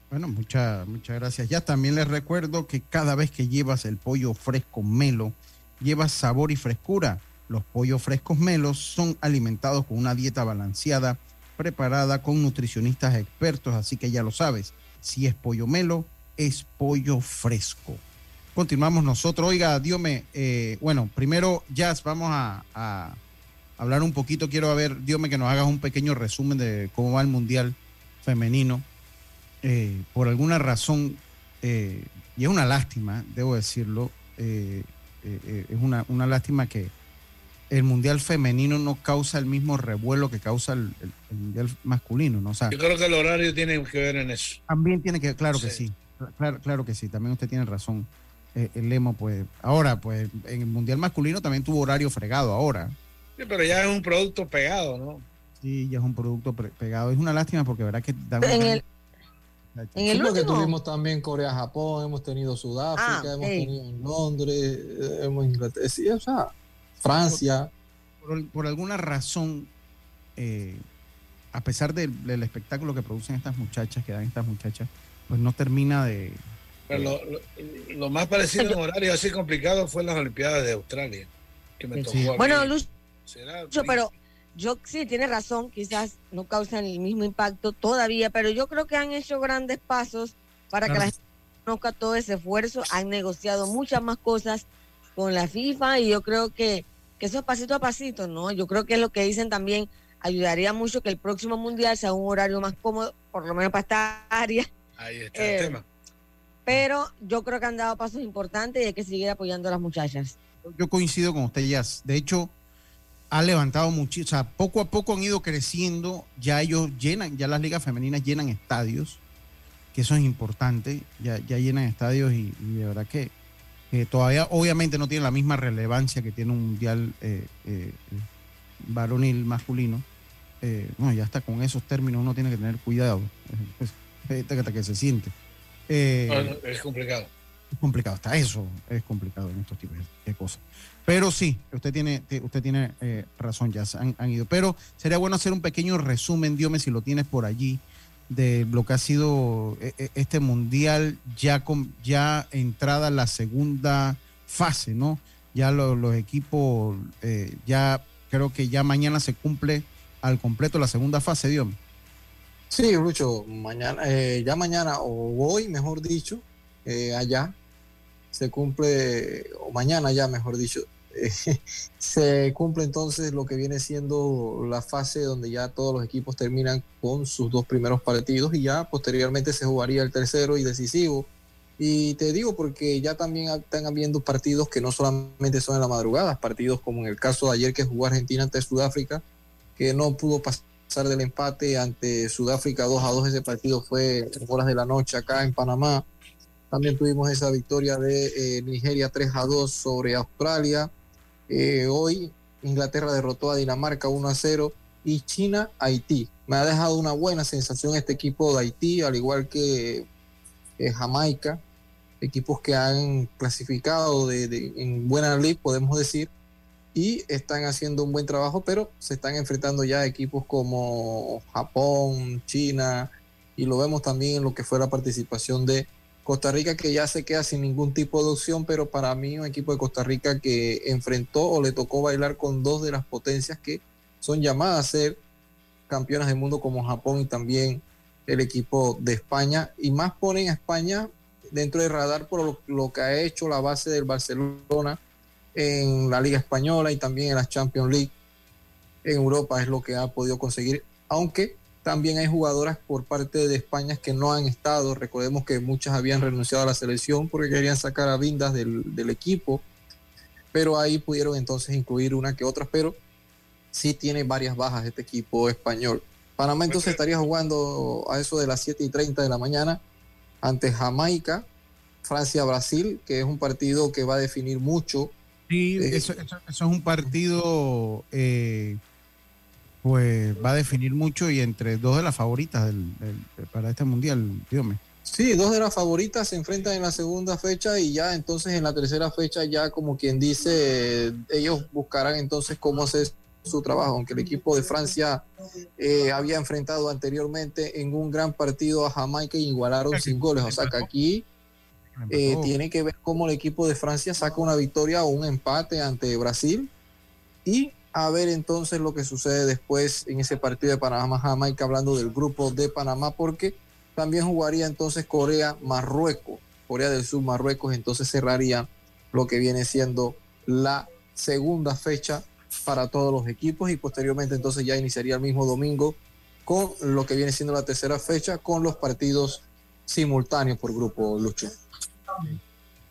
Bueno, muchas muchas gracias. Ya también les recuerdo que cada vez que llevas el pollo fresco melo, llevas sabor y frescura. Los pollos frescos melos son alimentados con una dieta balanceada, preparada con nutricionistas expertos, así que ya lo sabes, si es pollo melo, es pollo fresco continuamos nosotros. Oiga, Diome, eh, bueno, primero, Jazz, vamos a, a, hablar un poquito. Quiero ver, Diome, que nos hagas un pequeño resumen de cómo va el Mundial Femenino. Eh, por alguna razón, eh, y es una lástima, debo decirlo, eh, eh, es una, una, lástima que el Mundial Femenino no causa el mismo revuelo que causa el, el, el Mundial masculino. ¿no? O sea, Yo creo que el horario tiene que ver en eso. También tiene que, claro sí. que sí. Claro, claro que sí, también usted tiene razón eh, el Lemo, pues, ahora, pues, en el Mundial masculino también tuvo horario fregado ahora. Sí, pero ya es un producto pegado, ¿no? Sí, ya es un producto pegado. Es una lástima porque verdad que da En una- el, en el Sí, porque último. tuvimos también Corea-Japón, hemos tenido Sudáfrica, Ah, hemos tenido en Londres, eh, hemos Inglaterra, sí, o sea, Francia. por, por alguna razón, eh, a pesar del, del espectáculo que producen estas muchachas, que dan estas muchachas, pues no termina de... Pero lo, lo- lo más parecido en horario así complicado fue las Olimpiadas de Australia, que me. Sí. Bueno, Lucho, pero yo sí, tiene razón, quizás no causan el mismo impacto todavía, pero yo creo que han hecho grandes pasos para que la gente conozca todo ese esfuerzo, han negociado muchas más cosas con la FIFA y yo creo que, que eso es pasito a pasito, ¿no? Yo creo que es lo que dicen también, ayudaría mucho que el próximo mundial sea un horario más cómodo, por lo menos para esta área, Ahí está Eh, el tema. Pero yo creo que han dado pasos importantes y hay que seguir apoyando a las muchachas. Yo coincido con usted, Jazz. De hecho, ha levantado mucho, o sea, poco a poco han ido creciendo, ya ellos llenan, ya las ligas femeninas llenan estadios, que eso es importante, ya, ya llenan estadios y, de verdad que, que todavía obviamente no tiene la misma relevancia que tiene un mundial eh, eh, eh, varonil masculino. Eh, no, ya está con esos términos uno tiene que tener cuidado, hasta que se siente. Eh, No, es complicado. es complicado, hasta eso es complicado en estos tipos de cosas. Pero sí, usted tiene, te- usted tiene eh, razón, ya se han, han ido. Pero sería bueno hacer un pequeño resumen, Diome, si lo tienes por allí, de lo que ha sido eh, este mundial ya con ya entrada la segunda fase, ¿no? Ya lo- los equipos, eh, ya creo que ya mañana se cumple al completo la segunda fase, Diome. Sí, Lucho, mañana, eh, ya mañana o hoy, mejor dicho, eh, allá se cumple, o mañana ya, mejor dicho, eh, se cumple entonces lo que viene siendo la fase donde ya todos los equipos terminan con sus dos primeros partidos y ya posteriormente se jugaría el tercero y decisivo. Y te digo porque ya también están habiendo partidos que no solamente son en la madrugada, partidos como en el caso de ayer que jugó Argentina ante Sudáfrica, que no pudo pasar del empate ante Sudáfrica 2 a 2. Ese partido fue en horas de la noche acá en Panamá. También tuvimos esa victoria de eh, Nigeria 3 a 2 sobre Australia. Eh, hoy Inglaterra derrotó a Dinamarca 1 a 0 y China Haití. Me ha dejado una buena sensación este equipo de Haití, al igual que eh, Jamaica, equipos que han clasificado de, de- en buena ley, podemos decir, y están haciendo un buen trabajo, pero se están enfrentando ya a equipos como Japón, China, y lo vemos también en lo que fue la participación de Costa Rica, que ya se queda sin ningún tipo de opción, pero para mí un equipo de Costa Rica que enfrentó o le tocó bailar con dos de las potencias que son llamadas a ser campeonas del mundo como Japón y también el equipo de España, y más ponen a España dentro del radar por lo, lo que ha hecho la base del Barcelona en la Liga Española y también en la Champions League en Europa es lo que ha podido conseguir, aunque también hay jugadoras por parte de España que no han estado, recordemos que muchas habían renunciado a la selección porque querían sacar a Vindas del, del equipo, pero ahí pudieron entonces incluir una que otra, pero sí tiene varias bajas este equipo español. Panamá entonces estaría jugando a eso de las 7 y 30 de la mañana ante Jamaica, Francia-Brasil, que es un partido que va a definir mucho. Sí, Eh, eso, eso- eso es un partido, eh, pues va a definir mucho y entre dos de las favoritas del- del- para este mundial, dígame. Sí, dos de las favoritas se enfrentan en la segunda fecha y ya entonces en la tercera fecha ya como quien dice, ellos buscarán entonces cómo hacer su trabajo, aunque el equipo de Francia eh, había enfrentado anteriormente en un gran partido a Jamaica y igualaron sin goles, o sea que aquí eh, tiene que ver cómo el equipo de Francia saca una victoria o un empate ante Brasil y a ver entonces lo que sucede después en ese partido de Panamá-Jamaica, hablando del grupo de Panamá, porque también jugaría entonces Corea-Marruecos, Corea del Sur, Marruecos, entonces cerraría lo que viene siendo la segunda fecha para todos los equipos y posteriormente entonces ya iniciaría el mismo domingo con lo que viene siendo la tercera fecha con los partidos simultáneos por grupo, Lucho.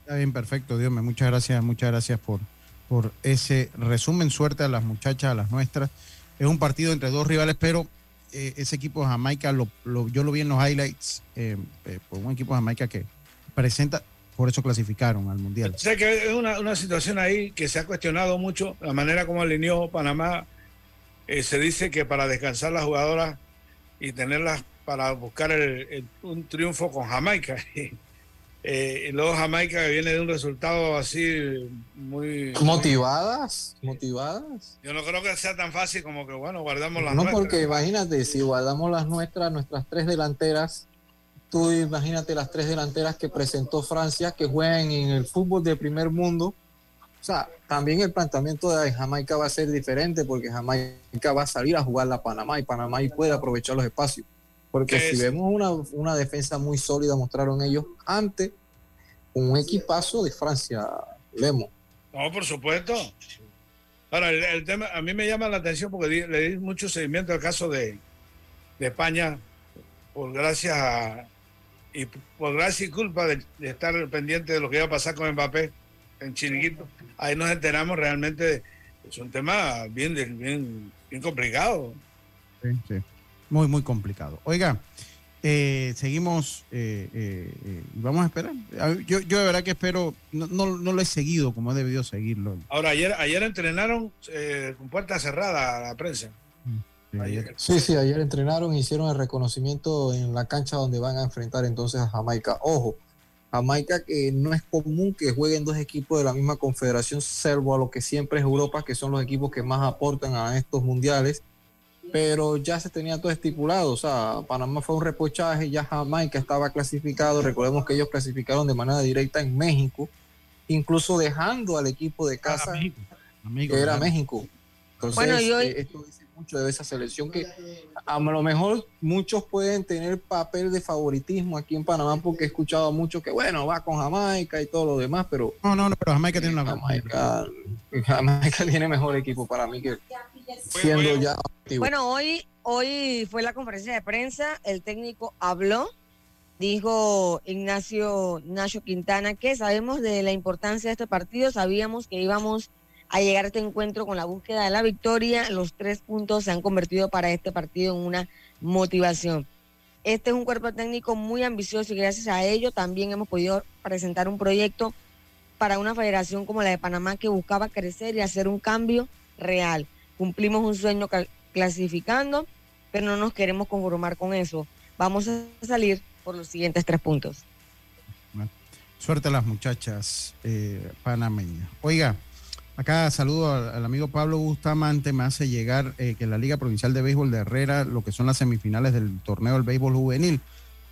Está bien, perfecto, Dios. Muchas gracias, muchas gracias por, por ese resumen. Suerte a las muchachas, a las nuestras. Es un partido entre dos rivales, pero eh, ese equipo de Jamaica, lo, yo lo vi en los highlights, eh, eh, por un equipo de Jamaica que presenta, por eso clasificaron al Mundial. Sé que es una, una situación ahí que se ha cuestionado mucho, la manera como alineó Panamá. Se dice que para descansar las jugadoras y tenerlas para buscar un triunfo con Jamaica. Eh, y luego Jamaica que viene de un resultado así muy... Motivadas, motivadas. Yo no creo que sea tan fácil como que, bueno, guardamos las No, nuestras. porque imagínate, si guardamos las nuestras, nuestras tres delanteras, tú imagínate las tres delanteras que presentó Francia, que juegan en el fútbol de primer mundo. O sea, también el planteamiento de Jamaica va a ser diferente porque Jamaica va a salir a jugar la Panamá y Panamá ahí puede aprovechar los espacios. Porque ¿Qué si es? vemos una, una defensa muy sólida, mostraron ellos ante un equipazo de Francia, Lemo. No, por supuesto. Ahora, el, el tema, a mí me llama la atención porque di- le di mucho seguimiento al caso de, de España, por gracias a, y por gracia y culpa de, de estar pendiente de lo que iba a pasar con Mbappé en Chiniquito. Ahí nos enteramos realmente, de- es un tema bien, bien, bien complicado. Sí, sí. Muy, muy complicado. Oiga, eh, seguimos, eh, eh, eh, vamos a esperar. Yo, yo de verdad que espero, no, no, no lo he seguido como he debido seguirlo. Ahora, ayer, ayer entrenaron eh, con puerta cerrada a la prensa. Ayer. Sí, sí, ayer entrenaron, hicieron el reconocimiento en la cancha donde van a enfrentar entonces a Jamaica. Ojo, Jamaica que no es común que jueguen dos equipos de la misma confederación, salvo a lo que siempre es Europa, que son los equipos que más aportan a estos mundiales. Pero ya se tenía todo estipulado, o sea, Panamá fue un repochaje, ya Jamaica estaba clasificado, recordemos que ellos clasificaron de manera directa en México, incluso dejando al equipo de casa, Amigo, que era claro. México. Entonces, Bueno, y hoy- eh, esto dice mucho de esa selección que a lo mejor muchos pueden tener papel de favoritismo aquí en Panamá porque he escuchado a muchos que bueno, va con Jamaica y todo lo demás, pero No, no, no, pero Jamaica tiene una Jamaica, Jamaica tiene mejor equipo para mí que siendo ya activo. Bueno, hoy, hoy fue la conferencia de prensa, el técnico habló, dijo Ignacio Nacho Quintana que sabemos de la importancia de este partido, sabíamos que íbamos a llegar a este encuentro con la búsqueda de la victoria, los tres puntos se han convertido para este partido en una motivación. Este es un cuerpo técnico muy ambicioso y gracias a ello también hemos podido presentar un proyecto para una federación como la de Panamá que buscaba crecer y hacer un cambio real. Cumplimos un sueño clasificando, pero no nos queremos conformar con eso. Vamos a salir por los siguientes tres puntos. Suerte a las muchachas eh, panameñas. Oiga, acá saludo al, amigo Pablo Bustamante, me hace llegar eh, que la Liga Provincial de Béisbol de Herrera, lo que son las semifinales del torneo del béisbol juvenil,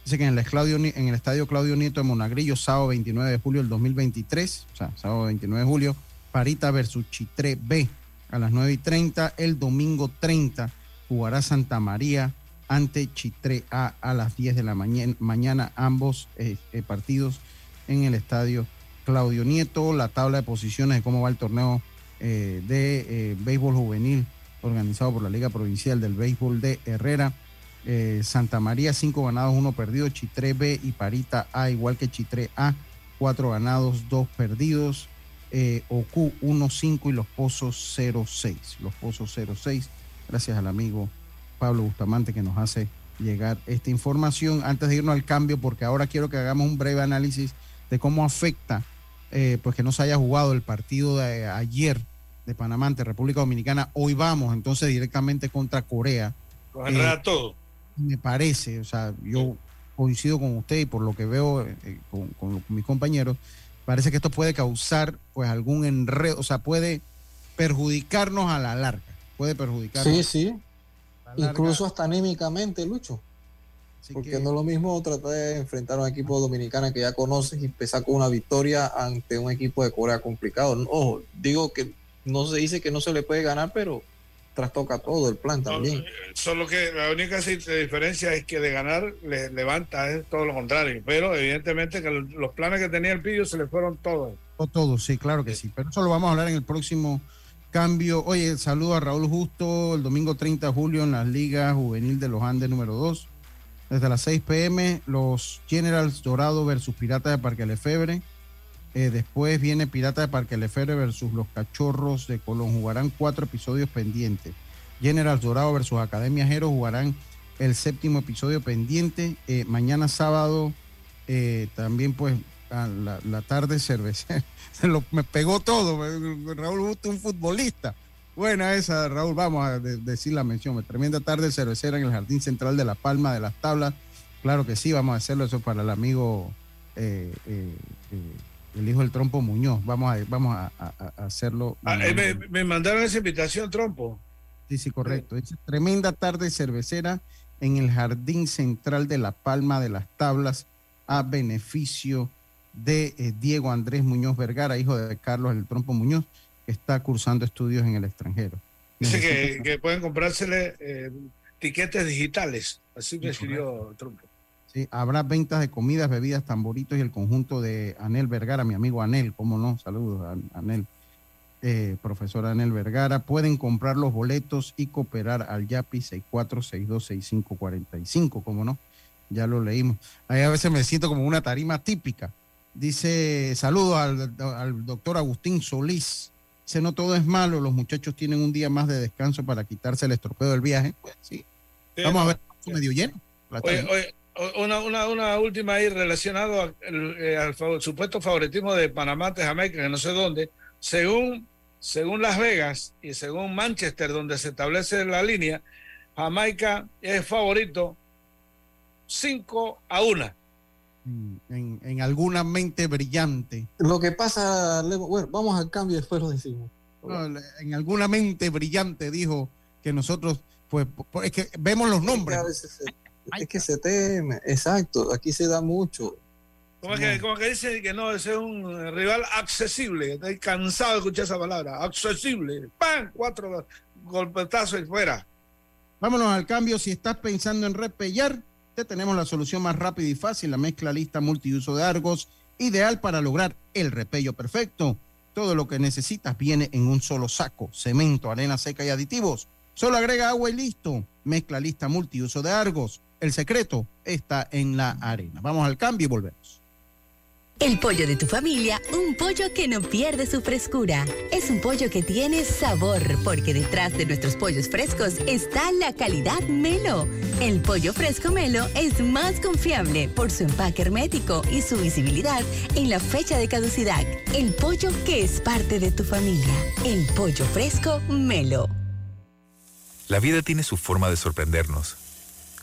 dice que en el, Claudio en el estadio Claudio Nieto de Monagrillo, sábado 29 de julio del 2023, o sea, sábado 29 de julio, Parita versus Chitré B a las 9 y 30, el domingo 30 jugará Santa María ante Chitré A a las 10 de la mañana, mañana ambos eh, eh, partidos en el estadio Claudio Nieto, la tabla de posiciones de cómo va el torneo eh, de eh, béisbol juvenil organizado por la Liga Provincial del Béisbol de Herrera. Eh, Santa María, cinco ganados, uno perdido. Chitré B y Parita A, igual que Chitré A, cuatro ganados, dos perdidos. Eh, OQ 1-5 y Los Pozos 0-6. Los Pozos 0-6. Gracias al amigo Pablo Bustamante que nos hace llegar esta información. Antes de irnos al cambio, porque ahora quiero que hagamos un breve análisis de cómo afecta eh, pues que no se haya jugado el partido de ayer de Panamá ante República Dominicana. Hoy vamos entonces directamente contra Corea. Enreda Eh, todo. Me parece, o sea, yo coincido con usted y por lo que veo eh, con, con con mis compañeros, parece que esto puede causar pues algún enredo, o sea, puede perjudicarnos a la larga. Puede perjudicarnos. Sí, sí. Incluso hasta anímicamente, Lucho. Porque no es lo mismo tratar de enfrentar a un equipo dominicano que ya conoces y empezar con una victoria ante un equipo de Corea complicado. Ojo, digo que no se dice que no se le puede ganar, pero trastoca todo el plan también. Solo que la única diferencia es que de ganar le levanta, es todo lo contrario. Pero evidentemente que los planes que tenía el Pillo se le fueron todos. O todo, sí, claro que sí. Pero eso lo vamos a hablar en el próximo cambio. Oye, saludo a Raúl Justo el domingo 30 de julio en las ligas juvenil de los Andes número 2. Desde las 6 pm, los Generals Dorado versus Pirata de Parque Lefebre. Eh, después viene Pirata de Parque Lefebre versus los Cachorros de Colón. Jugarán cuatro episodios pendientes. Generals Dorado versus Academia Jero jugarán el séptimo episodio pendiente. Eh, mañana sábado eh, también pues la, tarde cervecera. Se lo, me pegó todo. Raúl Busto, un futbolista. Buena esa, Raúl. Vamos a de- decir la mención. Tremenda tarde cervecera en el Jardín Central de La Palma de las Tablas. Claro que sí, vamos a hacerlo. Eso para el amigo, el hijo del Trompo Muñoz. Vamos a, vamos a, a- a hacerlo. Ah, eh, me, me mandaron esa invitación, Trompo. Sí, sí, correcto. Dice, tremenda tarde cervecera en el Jardín Central de La Palma de las Tablas a beneficio de eh, Diego Andrés Muñoz Vergara, hijo de Carlos el Trompo Muñoz, que está cursando estudios en el extranjero. Dice que, pueden comprársele eh, tiquetes digitales. Así me escribió Trompo. Sí, habrá ventas de comidas, bebidas, tamboritos y el conjunto de Anel Vergara, mi amigo Anel, cómo no, saludos a Anel, eh, profesor Anel Vergara. Pueden comprar los boletos y cooperar al YAPI 64626545, cómo no, ya lo leímos. Ahí a veces me siento como una tarima típica. Dice, saludos al, al doctor Agustín Solís. Dice, no todo es malo, los muchachos tienen un día más de descanso para quitarse el estropeo del viaje. Pues sí, Sí, vamos a ver, medio lleno. Oye, oye, una, una, una última ahí relacionado al, eh, al favor- supuesto favoritismo de Panamá ante Jamaica, que no sé dónde. Según, según Las Vegas y según Manchester, donde se establece la línea, Jamaica es favorito 5 a 1. en, en alguna mente brillante. Lo que pasa, Leo, bueno, vamos al cambio y después lo decimos. No, en alguna mente brillante dijo que nosotros, pues, es que vemos los nombres. Es es que se teme, exacto, aquí se da mucho. Como que, como que dice que no, ese es un rival accesible. Estoy cansado de escuchar esa palabra. Accesible. ¡Pam! Cuatro golpetazos y fuera. Vámonos al cambio. Si estás pensando en repellar, te tenemos la solución más rápida y fácil, la mezcla lista multiuso de Argos, ideal para lograr el repello perfecto. Todo lo que necesitas viene en un solo saco, cemento, arena seca y aditivos. Solo agrega agua y listo. Mezcla lista multiuso de Argos. El secreto está en la arena. Vamos al cambio y volvemos. El pollo de tu familia, un pollo que no pierde su frescura. Es un pollo que tiene sabor, porque detrás de nuestros pollos frescos está la calidad Melo. El pollo fresco Melo es más confiable por su empaque hermético y su visibilidad en la fecha de caducidad. El pollo que es parte de tu familia. El pollo fresco Melo. La vida tiene su forma de sorprendernos,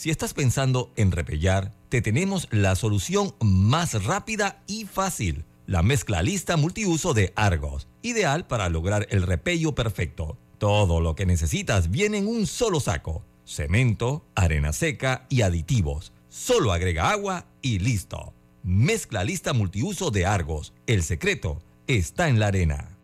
Si estás pensando en repellar, te tenemos la solución más rápida y fácil. La mezcla lista multiuso de Argos, ideal para lograr el repello perfecto. Todo lo que necesitas viene en un solo saco. Cemento, arena seca y aditivos. Solo agrega agua y listo. Mezcla lista multiuso de Argos. El secreto está en la arena.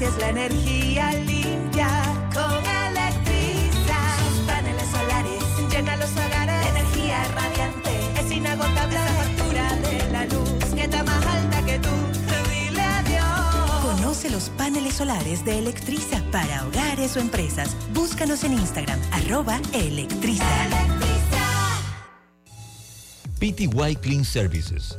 Es la energía limpia con Electriza. Sus paneles solares llenan los hogares, energía radiante, es inagotable la factura de la luz que está más alta que tú. Dile adiós. Conoce los paneles solares de Electriza para hogares o empresas. Búscanos en Instagram, arroba Electriza. PTY Clean Services,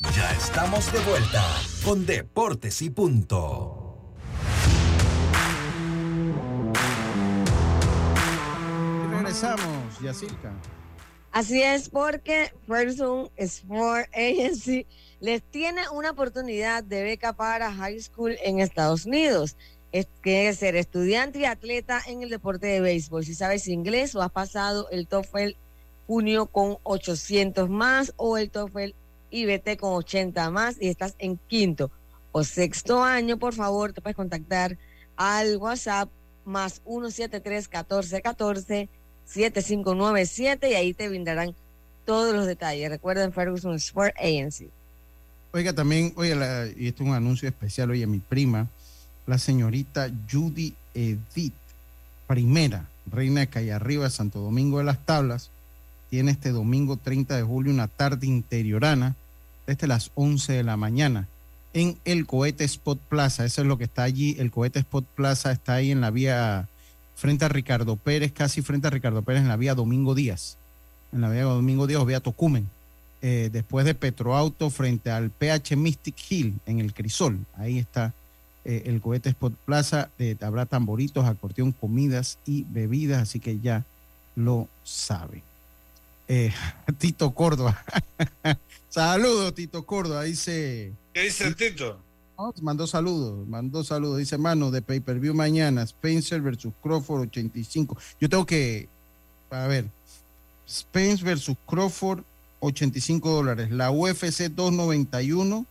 Ya estamos de vuelta con Deportes y Punto. Regresamos, Yacirca. Así es, porque Ferguson Sport Agency les tiene una oportunidad de beca para high school en Estados Unidos. Es que ser estudiante y atleta en el deporte de béisbol. Si sabes inglés o has pasado el TOEFL junio con 800 más o el TOEFL IBT con 80 más y estás en quinto o sexto año, por favor, te puedes contactar al WhatsApp más 173 14 14 7597 y ahí te brindarán todos los detalles. Recuerden Ferguson Sport Agency. Oiga, también, oye, la- y esto es un anuncio especial, oye, mi prima, la señorita Judy Edith, primera reina de Calle Arriba de Santo Domingo de las Tablas, tiene este domingo 30 de julio una tarde interiorana desde las 11 de la mañana en el Cohete Spot Plaza. Eso es lo que está allí. El Cohete Spot Plaza está ahí en la vía frente a Ricardo Pérez, casi frente a Ricardo Pérez, en la vía Domingo Díaz. En la vía Domingo Díaz vía Tocumen. Eh, después de Petroauto, frente al PH Mystic Hill, en el Crisol. Ahí está eh, el Cohete Spot Plaza. Habrá tamboritos, acordeón, comidas y bebidas, así que ya lo sabe. Eh, Tito Córdoba. Saludos, Tito Córdoba. Dice. ¿Qué dice el Tito? Mandó saludos, mandó saludos. Dice, mano, de pay-per-view mañana, Spencer versus Crawford 85. Yo tengo que, a ver, Spence versus Crawford 85 dólares. La UFC 291,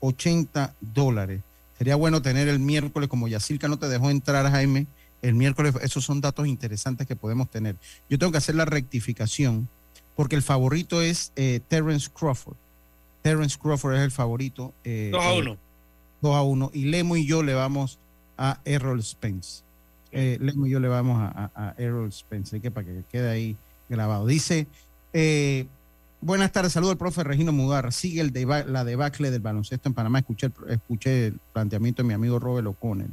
80 dólares. Sería bueno tener el miércoles, como Yacirca no te dejó entrar, Jaime, el miércoles, esos son datos interesantes que podemos tener. Yo tengo que hacer la rectificación, porque el favorito es eh, Terence Crawford. Terence Crawford es el favorito. eh, 2 a eh, 1. 2 a 1. Y Lemo y yo le vamos a Errol Spence. Eh, Lemo y yo le vamos a, a- a Errol Spence. Así que para que quede ahí grabado. Dice, eh, buenas tardes, saludo al profe Regino Mudar. Sigue el deba- la debacle del baloncesto en Panamá. Escuché el, escuché el planteamiento de mi amigo Robert O'Connell.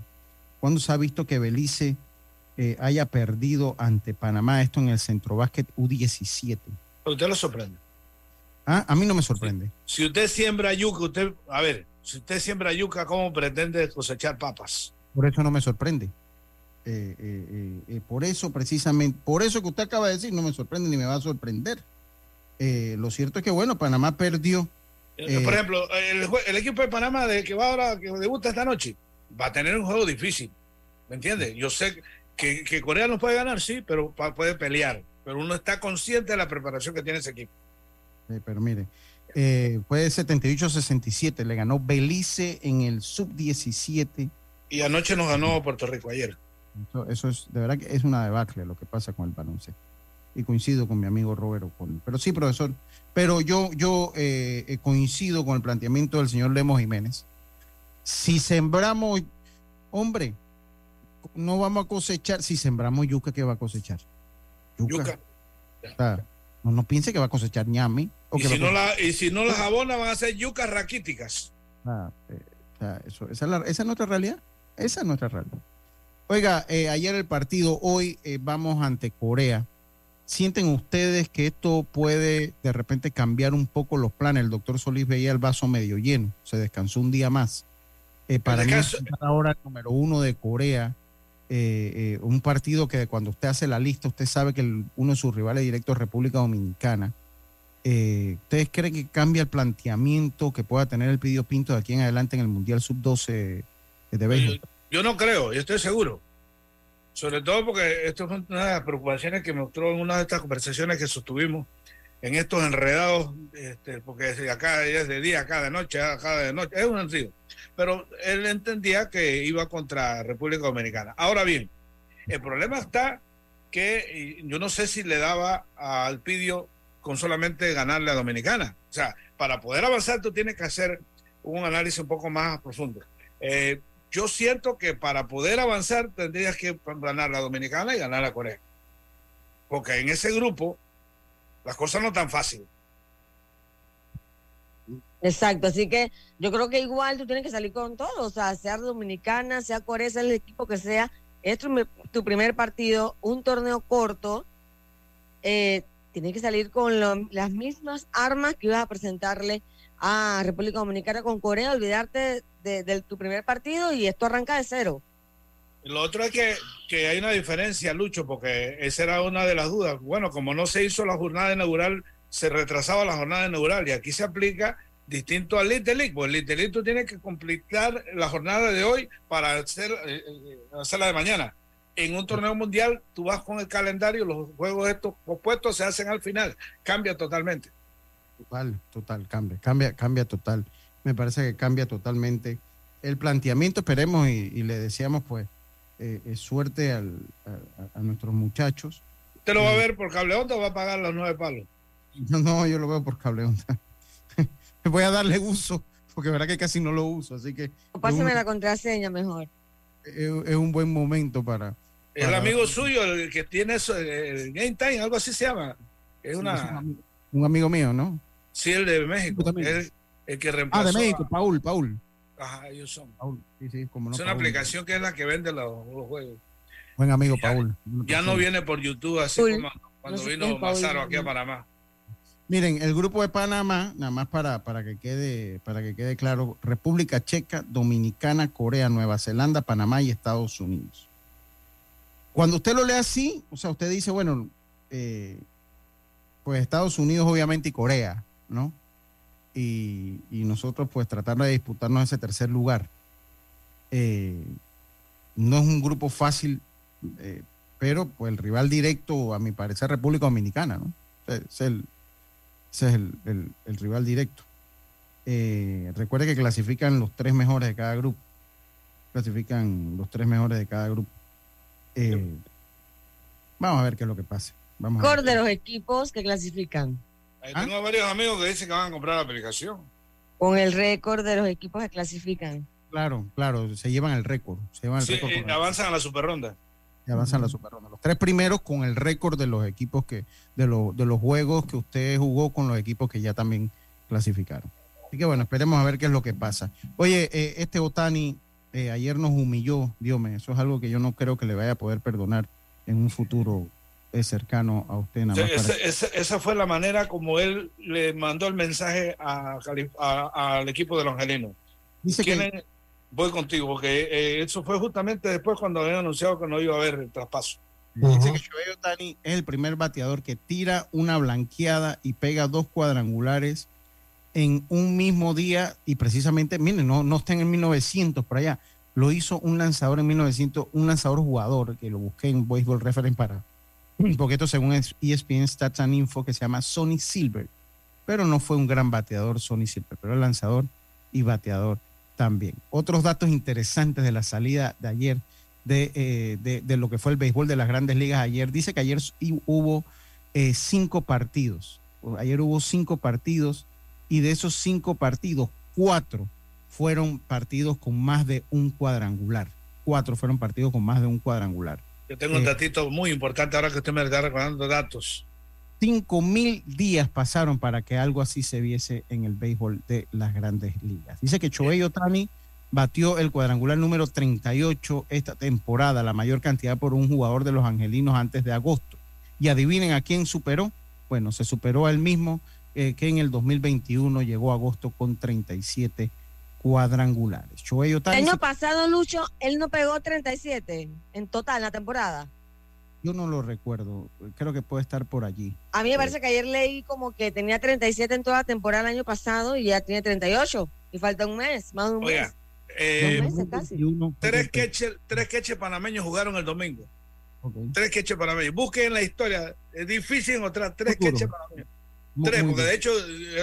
¿Cuándo se ha visto que Belice eh, haya perdido ante Panamá esto en el Centro Básquet U17? Usted lo sorprende. Ah, A mí no me sorprende. Si usted siembra yuca, usted, a ver, si usted siembra yuca, ¿cómo pretende cosechar papas? Por eso no me sorprende. Eh, eh, eh, por eso, precisamente, por eso que usted acaba de decir, no me sorprende ni me va a sorprender. Lo cierto es que, bueno, Panamá perdió. Por ejemplo, el, equipo de Panamá de que va ahora, que debuta esta noche, va a tener un juego difícil. ¿Me entiendes? Yo sé que, que Corea no puede ganar, sí, pero puede pelear. Pero uno está consciente de la preparación que tiene ese equipo. eh, pero mire, eh, fue 78-67, le ganó Belice en el sub-17. Y anoche nos ganó Puerto Rico ayer. Eso, eso es, de verdad que es una debacle lo que pasa con el baloncesto. Y coincido con mi amigo Robert O'Connell. Pero sí, profesor, pero yo, yo eh, eh, coincido con el planteamiento del señor Lemos Jiménez. Si sembramos, hombre, no vamos a cosechar. Si sembramos yuca, ¿qué va a cosechar? Yuca. O sea, no, no piense que va a cosechar ñame. o Y que si, no la, y si no las abonan, van a ser yucas raquíticas. Ah, eh, o sea, eso- esa, es la- esa es nuestra realidad. Esa es nuestra realidad. Oiga, eh, ayer el partido, hoy eh, vamos ante Corea. ¿Sienten ustedes que esto puede de repente cambiar un poco los planes? El doctor Solís veía el vaso medio lleno, se descansó un día más. Para mí, ahora el número uno de Corea, eh, eh, un partido que cuando usted hace la lista, usted sabe que el- uno de sus rivales directos es República Dominicana. Eh, ¿Ustedes creen que cambia el planteamiento que pueda tener el Pidio Pinto de aquí en adelante en el Mundial Sub-12 de béisbol? Yo no creo, yo estoy seguro. Sobre todo porque esto fue una de las preocupaciones que mostró en una de estas conversaciones que sostuvimos en estos enredados, este, porque acá es de día, acá de noche, acá de noche, es un enredo. Pero él entendía que iba contra República Dominicana. Ahora bien, el problema está que yo no sé si le daba al Pidio con solamente ganarle a Dominicana. O sea, para poder avanzar tú tienes que hacer un análisis un poco más profundo. Eh, yo siento que para poder avanzar tendrías que ganar la Dominicana y ganar la Corea. Porque en ese grupo las cosas no están fáciles. Exacto, así que yo creo que igual tú tienes que salir con todo, o sea, sea Dominicana, sea Corea, sea el equipo que sea, es tu, primer partido, un torneo corto, eh, tienes que salir con las mismas armas que ibas a presentarle a República Dominicana con Corea, olvidarte de, tu primer partido y esto arranca de cero. Lo otro es que, que, hay una diferencia, Lucho, porque esa era una de las dudas. Bueno, como no se hizo la jornada inaugural, se retrasaba la jornada inaugural y aquí se aplica distinto al League. Pues el tú tienes que completar la jornada de hoy para hacer, eh, eh, hacerla de mañana. En un torneo mundial tú vas con el calendario, los juegos estos opuestos se hacen al final, cambia totalmente. Total, total, cambia, cambia, cambia total. Me parece que cambia totalmente el planteamiento, esperemos y, le decíamos pues eh, suerte al, a, nuestros muchachos. ¿Usted lo va a ver por cable onda o va a pagar los nueve palos? No, no, yo lo veo por cable onda. Voy a darle uso, porque verdad que casi no lo uso, así que... Pásame la contraseña mejor. Es, un buen momento para... El amigo suyo, el que tiene eso, el Game Time, algo así se llama. Es una... un, amigo, mío, ¿no? Sí, el de México. El, el, que reemplazó. Ah, de México, Paul, Paul. Ajá, ellos son. Paul. Sí, sí, como no, es una aplicación que es la que vende los, juegos. Buen amigo, Paul. Ya no viene por YouTube así como cuando vino Mazaro aquí a Panamá. Miren, el grupo de Panamá, nada más para, para, que quede, para que quede claro, República Checa, Dominicana, Corea, Nueva Zelanda, Panamá y Estados Unidos. Cuando usted lo lee así, o sea, usted dice, bueno, eh, pues Estados Unidos obviamente y Corea, ¿no? Y, nosotros pues tratando de disputarnos ese tercer lugar. Eh, no es un grupo fácil, eh, pero pues el rival directo, a mi parecer, República Dominicana, ¿no? Es el, ese es el, rival directo. Eh, recuerde que clasifican los tres mejores de cada grupo. Clasifican los tres mejores de cada grupo. Eh, vamos a ver qué es lo que pasa. Vamos a de los equipos que clasifican. tengo ¿Ah? varios amigos que dicen que van a comprar la aplicación. Con el récord de los equipos que clasifican. Claro, claro, se llevan el récord. Se llevan el sí, récord eh, avanzan a la super ronda y avanzan la super ronda. Los tres primeros con el récord de los equipos que, de, de los juegos que usted jugó con los equipos que ya también clasificaron. Así que bueno, esperemos a ver qué es lo que pasa. Oye, eh, este Otani eh, ayer nos humilló, Dios mío, eso es algo que yo no creo que le vaya a poder perdonar en un futuro eh, cercano a usted. Nada esa, fue la manera como él le mandó el mensaje al equipo de los angelinos. Dice que voy contigo, porque eh, eso fue justamente después cuando habían anunciado que no iba a haber el traspaso. Dice que Shohei Otani es el primer bateador que tira una blanqueada y pega dos cuadrangulares en un mismo día y precisamente, miren, no, no está en el 1900 por allá, lo hizo un lanzador en 1900, un lanzador jugador que lo busqué en Baseball Reference para, porque esto según ESPN Stats and Info que se llama Sonny Silver, pero no fue un gran bateador Sonny Silver, pero el lanzador y bateador también. Otros datos interesantes de la salida de ayer eh, de, de, lo que fue el béisbol de las grandes ligas ayer. Dice que ayer hubo eh, cinco partidos. Ayer hubo cinco partidos y de esos cinco partidos, cuatro fueron partidos con más de un cuadrangular. Cuatro fueron partidos con más de un cuadrangular. Yo tengo un eh, datito muy importante ahora que usted me está recordando datos. Cinco mil días pasaron para que algo así se viese en el béisbol de las grandes ligas. Dice que Choey Otani batió el cuadrangular número 38 esta temporada, la mayor cantidad por un jugador de los angelinos antes de agosto. Y adivinen a quién superó. Bueno, se superó a él mismo, eh, que en el 2021 llegó a agosto con 37 cuadrangulares. Choey Otani. El año pasado, Lucho, él no pegó 37 en total en la temporada. Yo no lo recuerdo, creo que puede estar por allí. A mí me parece que ayer leí como que tenía 37 en toda la temporada el año pasado y ya tiene 38 y falta un mes, más de un mes. Eh, casi. Tres queches, tres panameños jugaron el domingo. Tres queches panameños. Busquen la historia. Es difícil encontrar tres queches panameños. Muy- tres, muy porque bien. de hecho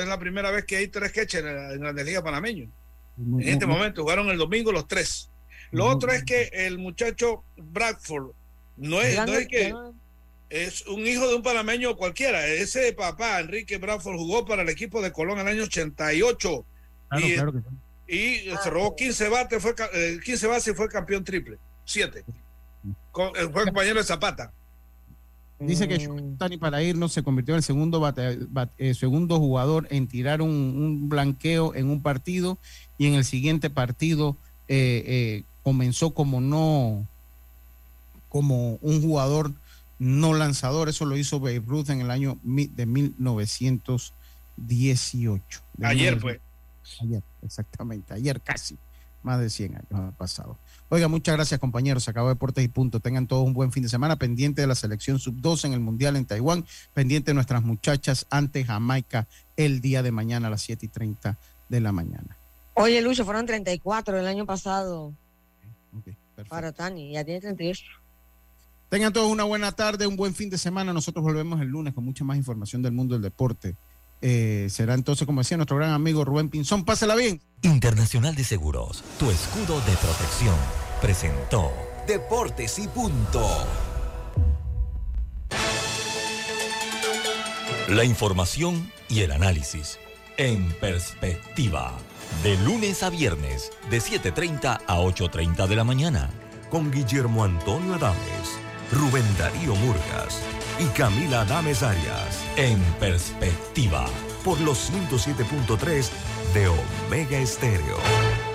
es la primera vez que hay tres catchers en la, en la Liga Panameño. Muy- En este muy- momento jugaron el domingo los tres. Lo Muy otro es que el muchacho Bradford no es, no es que es un hijo de un panameño cualquiera. Ese papá, Enrique Bradford, jugó para el equipo de Colón en el año 88 Claro, y, claro que sí. y se robó 15 bates, fue, ca- eh, 15 bases y fue campeón triple. Siete. Co- eh, Fue compañero de Zapata. Dice que Tani para irnos se convirtió en el segundo, bate- eh, segundo jugador en tirar un, un blanqueo en un partido y en el siguiente partido eh, eh, comenzó como no, como un jugador no lanzador. Eso lo hizo Babe Ruth en el año de 1918. De Ayer 1918. fue. Ayer, exactamente. Ayer casi. Más de 100 años han pasado. Oiga, muchas gracias compañeros. Se acabó Deportes y Punto. Tengan todos un buen fin de semana. Pendiente de la selección sub-12 en el Mundial en Taiwán. Pendiente de nuestras muchachas ante Jamaica el día de mañana a las 7 y 30 de la mañana. Oye, Lucho, fueron 34 el año pasado para Tani, ya tiene 38. Tengan todos una buena tarde, un buen fin de semana. Nosotros volvemos el lunes con mucha más información del mundo del deporte. Eh, será entonces, como decía nuestro gran amigo Rubén Pinzón, pásela bien. Internacional de Seguros, tu escudo de protección, presentó Deportes y Punto. La información y el análisis en perspectiva. De lunes a viernes, de 7.30 a 8.30 de la mañana. Con Guillermo Antonio Adames, Rubén Darío Murgas y Camila Adames Arias. En perspectiva. Por los 107.3 de Omega Estéreo.